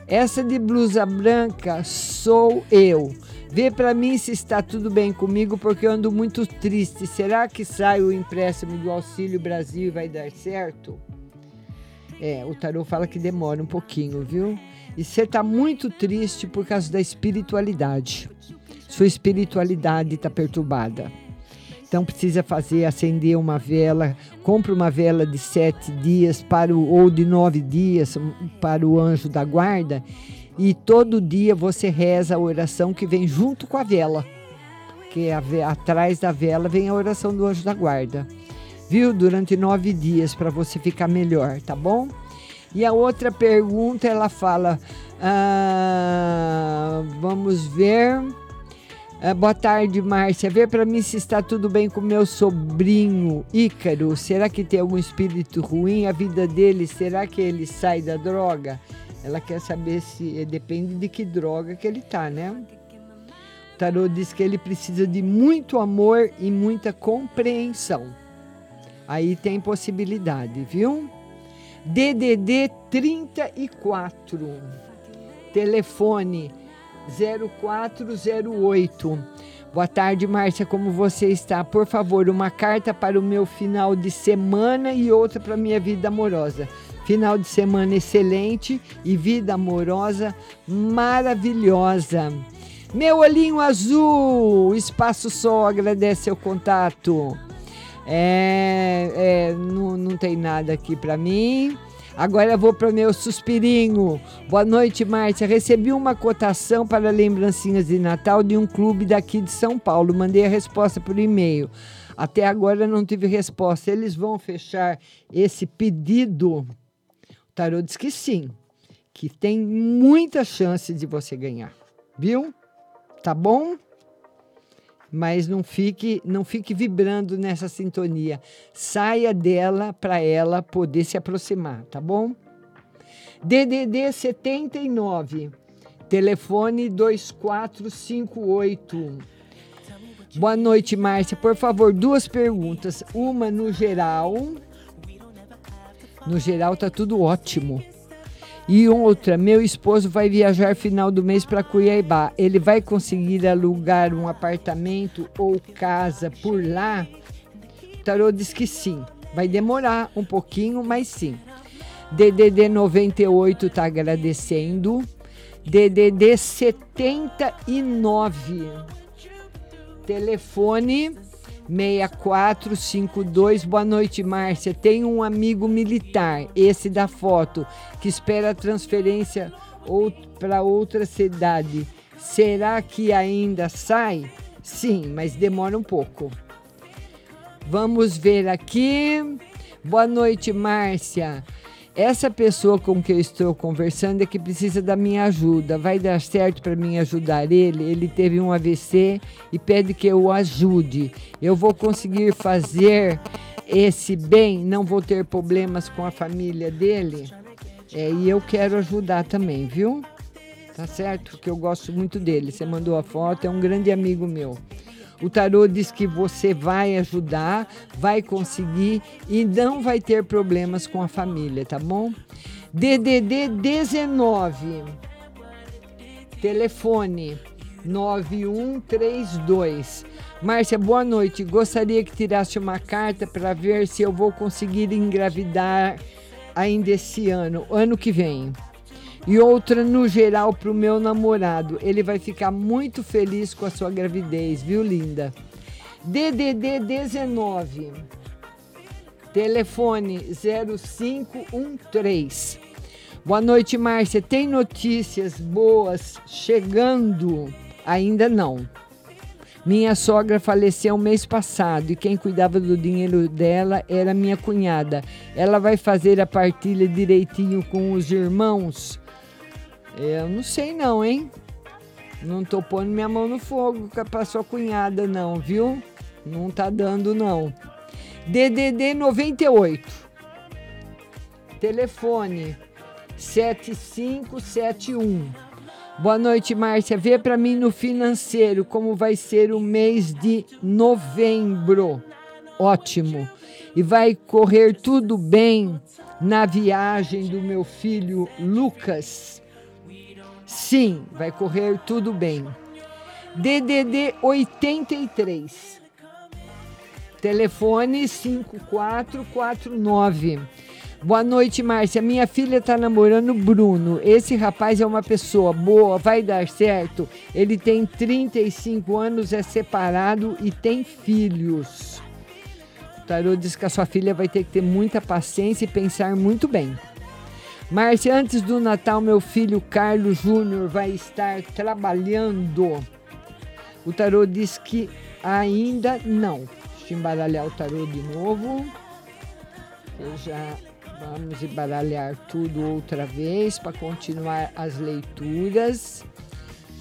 Essa de blusa branca sou eu. Vê para mim se está tudo bem comigo, porque eu ando muito triste. Será que sai o empréstimo do Auxílio Brasil e vai dar certo? É, o tarô fala que demora um pouquinho, viu? E você está muito triste por causa da espiritualidade. Sua espiritualidade está perturbada. Então precisa fazer, acender uma vela, compra uma vela de sete dias para o, ou de nove dias para o anjo da guarda e todo dia você reza a oração que vem junto com a vela. Que a, atrás da vela vem a oração do anjo da guarda. Viu? Durante nove dias para você ficar melhor, tá bom? E a outra pergunta, ela fala: ah, vamos ver. Ah, boa tarde, Márcia. Vê para mim se está tudo bem com meu sobrinho Ícaro. Será que tem algum espírito ruim? A vida dele, será que ele sai da droga? Ela quer saber se depende de que droga que ele tá, né? O tarô diz que ele precisa de muito amor e muita compreensão. Aí tem possibilidade, viu? DDD 34. Telefone 0408. Boa tarde, Márcia. Como você está? Por favor, uma carta para o meu final de semana e outra para minha vida amorosa. Final de semana excelente e vida amorosa maravilhosa. Meu olhinho azul, Espaço Sol agradece seu contato. É, é não, não tem nada aqui para mim. Agora eu vou para meu suspirinho. Boa noite, Márcia. Recebi uma cotação para lembrancinhas de Natal de um clube daqui de São Paulo. Mandei a resposta por e-mail. Até agora não tive resposta. Eles vão fechar esse pedido? O tarô diz que sim, que tem muita chance de você ganhar. Viu? Tá bom? Mas não fique, não fique vibrando nessa sintonia. Saia dela para ela poder se aproximar, tá bom? DDD 79, telefone 2458. Boa noite, Márcia. Por favor, duas perguntas. Uma no geral. No geral tá tudo ótimo. E outra, meu esposo vai viajar final do mês para Cuiabá. Ele vai conseguir alugar um apartamento ou casa por lá? O tarô diz que sim. Vai demorar um pouquinho, mas sim. DDD 98 está agradecendo. DDD 79. Telefone 6452. Boa noite, Márcia. Tenho um amigo militar, esse da foto, que espera a transferência ou para outra cidade. Será que ainda sai? Sim, mas demora um pouco. Vamos ver aqui. Boa noite, Márcia. Essa pessoa com que eu estou conversando é que precisa da minha ajuda. Vai dar certo para mim ajudar ele? Ele teve um AVC e pede que eu o ajude. Eu vou conseguir fazer esse bem, não vou ter problemas com a família dele. É, e eu quero ajudar também, viu? Tá certo? Que eu gosto muito dele. Você mandou a foto, é um grande amigo meu. O tarô diz que você vai ajudar, vai conseguir e não vai ter problemas com a família, tá bom? DDD 19. Telefone 9132. Márcia, boa noite. Gostaria que tirasse uma carta para ver se eu vou conseguir engravidar ainda esse ano, ano que vem e outra no geral para o meu namorado. Ele vai ficar muito feliz com a sua gravidez, viu, linda? DDD 19, telefone 0513. Boa noite, Márcia. Tem notícias boas chegando? Ainda não. Minha sogra faleceu mês passado e quem cuidava do dinheiro dela era minha cunhada. Ela vai fazer a partilha direitinho com os irmãos eu não sei não, hein? Não tô pondo minha mão no fogo pra sua cunhada não, viu? Não tá dando não. DDD 98. Telefone 7571. Boa noite, Márcia. Vê para mim no financeiro como vai ser o mês de novembro. Ótimo. E vai correr tudo bem na viagem do meu filho Lucas. Sim, vai correr tudo bem. DDD 83. Telefone 5449. Boa noite, Márcia. Minha filha está namorando Bruno. Esse rapaz é uma pessoa boa, vai dar certo. Ele tem 35 anos, é separado e tem filhos. O tarô diz que a sua filha vai ter que ter muita paciência e pensar muito bem. Márcia, antes do Natal, meu filho Carlos Júnior vai estar trabalhando. O tarô diz que ainda não. Deixa eu embaralhar o tarô de novo. Eu já Vamos embaralhar tudo outra vez para continuar as leituras.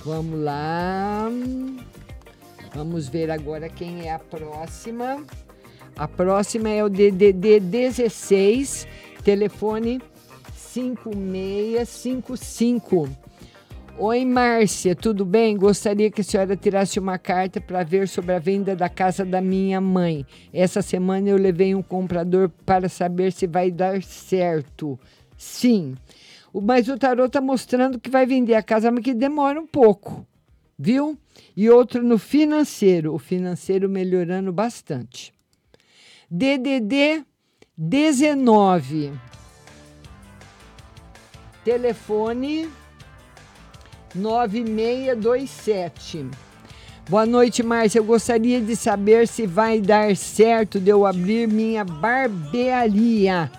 Vamos lá. Vamos ver agora quem é a próxima. A próxima é o DDD 16, telefone 5655. Oi, Márcia, tudo bem? Gostaria que a senhora tirasse uma carta para ver sobre a venda da casa da minha mãe. Essa semana eu levei um comprador para saber se vai dar certo. Sim, mas o tarot está mostrando que vai vender a casa, mas que demora um pouco, viu? E outro no financeiro, o financeiro melhorando bastante. DDD 19. Telefone 9627. Boa noite, Márcia. Eu gostaria de saber se vai dar certo de eu abrir minha barbearia.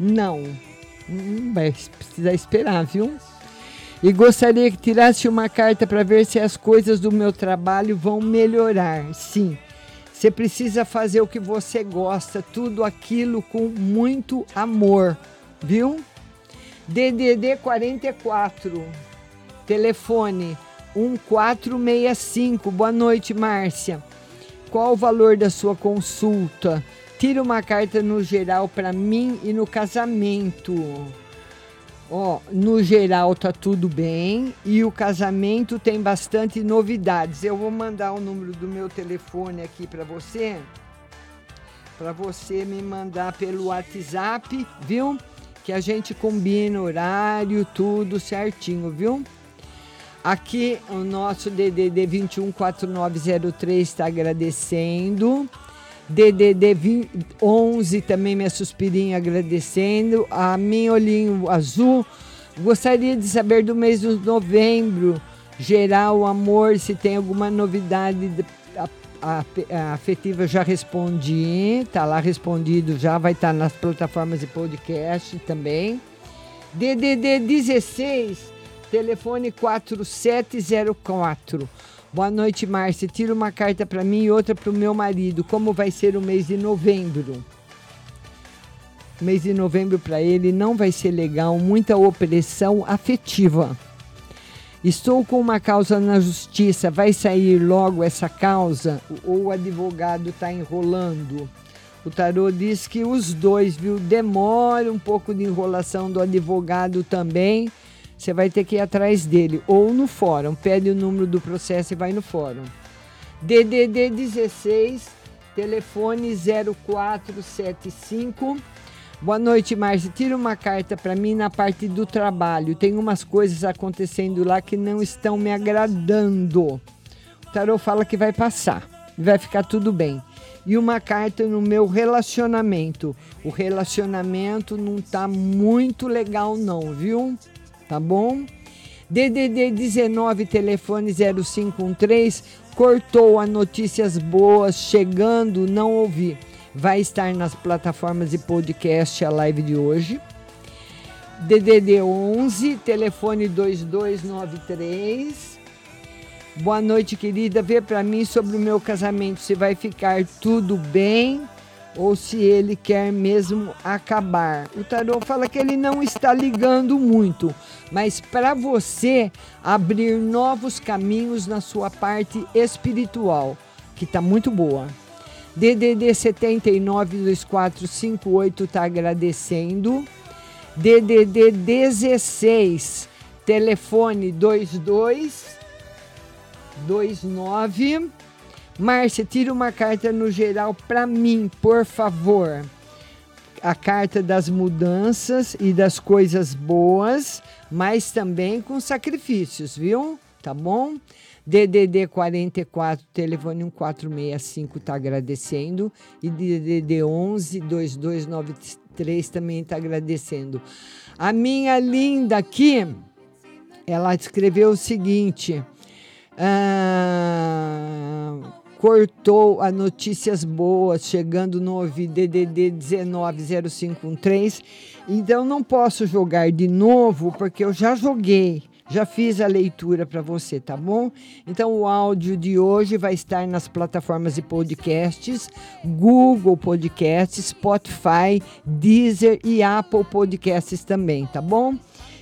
Não. Hum, vai precisar esperar, viu? E gostaria que tirasse uma carta para ver se as coisas do meu trabalho vão melhorar. Sim. Você precisa fazer o que você gosta, tudo aquilo com muito amor, viu? DDD 44. Telefone 1465. Boa noite, Márcia. Qual o valor da sua consulta? Tira uma carta no geral para mim e no casamento. Ó, no geral tá tudo bem e o casamento tem bastante novidades. Eu vou mandar o número do meu telefone aqui para você, para você me mandar pelo WhatsApp, viu? Que a gente combina horário, tudo certinho, viu? Aqui o nosso DDD 214903 está agradecendo. DDD 11 também minha suspirinha agradecendo. A minha olhinho azul. Gostaria de saber do mês de novembro, geral amor, se tem alguma novidade afetiva já respondi, tá lá respondido, já vai estar tá nas plataformas de podcast também. DDD 16, telefone 4704. Boa noite, Márcia. Tira uma carta para mim e outra para o meu marido. Como vai ser o mês de novembro? Mês de novembro para ele não vai ser legal, muita opressão afetiva. Estou com uma causa na justiça. Vai sair logo essa causa? Ou o advogado está enrolando? O tarô diz que os dois, viu? Demora um pouco de enrolação do advogado também você vai ter que ir atrás dele ou no fórum. Pede o número do processo e vai no fórum. DDD 16, telefone 0475. Boa noite, Márcia. Tira uma carta para mim na parte do trabalho. Tem umas coisas acontecendo lá que não estão me agradando. O tarô fala que vai passar, vai ficar tudo bem. E uma carta no meu relacionamento. O relacionamento não tá muito legal não, viu? tá bom? DDD 19, telefone 0513, cortou a notícias boas, chegando, não ouvi. Vai estar nas plataformas de podcast a live de hoje. DDD 11, telefone 2293. Boa noite, querida. Vê para mim sobre o meu casamento se vai ficar tudo bem ou se ele quer mesmo acabar. O tarô fala que ele não está ligando muito, mas para você abrir novos caminhos na sua parte espiritual, que está muito boa. DDD 792458 está agradecendo. DDD 16, telefone 2229 Márcia, tira uma carta no geral para mim, por favor. A carta das mudanças e das coisas boas, mas também com sacrifícios, viu? Tá bom? DDD 44, telefone 1465 está agradecendo. E DDD 11 2293 também está agradecendo. A minha linda aqui, ela escreveu o seguinte. Ah, cortou a notícias boas chegando no ouvido DDD 190513. Então não posso jogar de novo porque eu já joguei. Já fiz a leitura para você, tá bom? Então o áudio de hoje vai estar nas plataformas de podcasts, Google Podcasts, Spotify, Deezer e Apple Podcasts também, tá bom?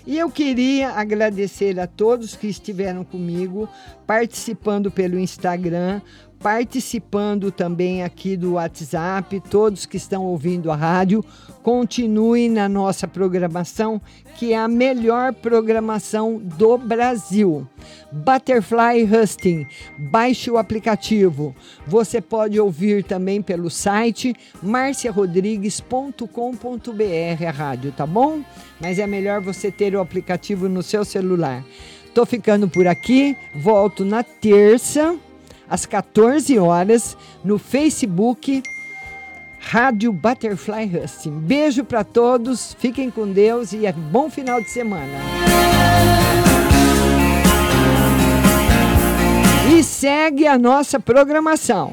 E eu queria agradecer a todos que estiveram comigo, participando pelo Instagram, participando também aqui do WhatsApp, todos que estão ouvindo a rádio, continuem na nossa programação, que é a melhor programação do Brasil. Butterfly Husting, baixe o aplicativo. Você pode ouvir também pelo site marciarodrigues.com.br a rádio, tá bom? Mas é melhor você ter o aplicativo no seu celular. Tô ficando por aqui, volto na terça às 14 horas no Facebook Rádio Butterfly Husting. Beijo para todos, fiquem com Deus e bom final de semana. E segue a nossa programação.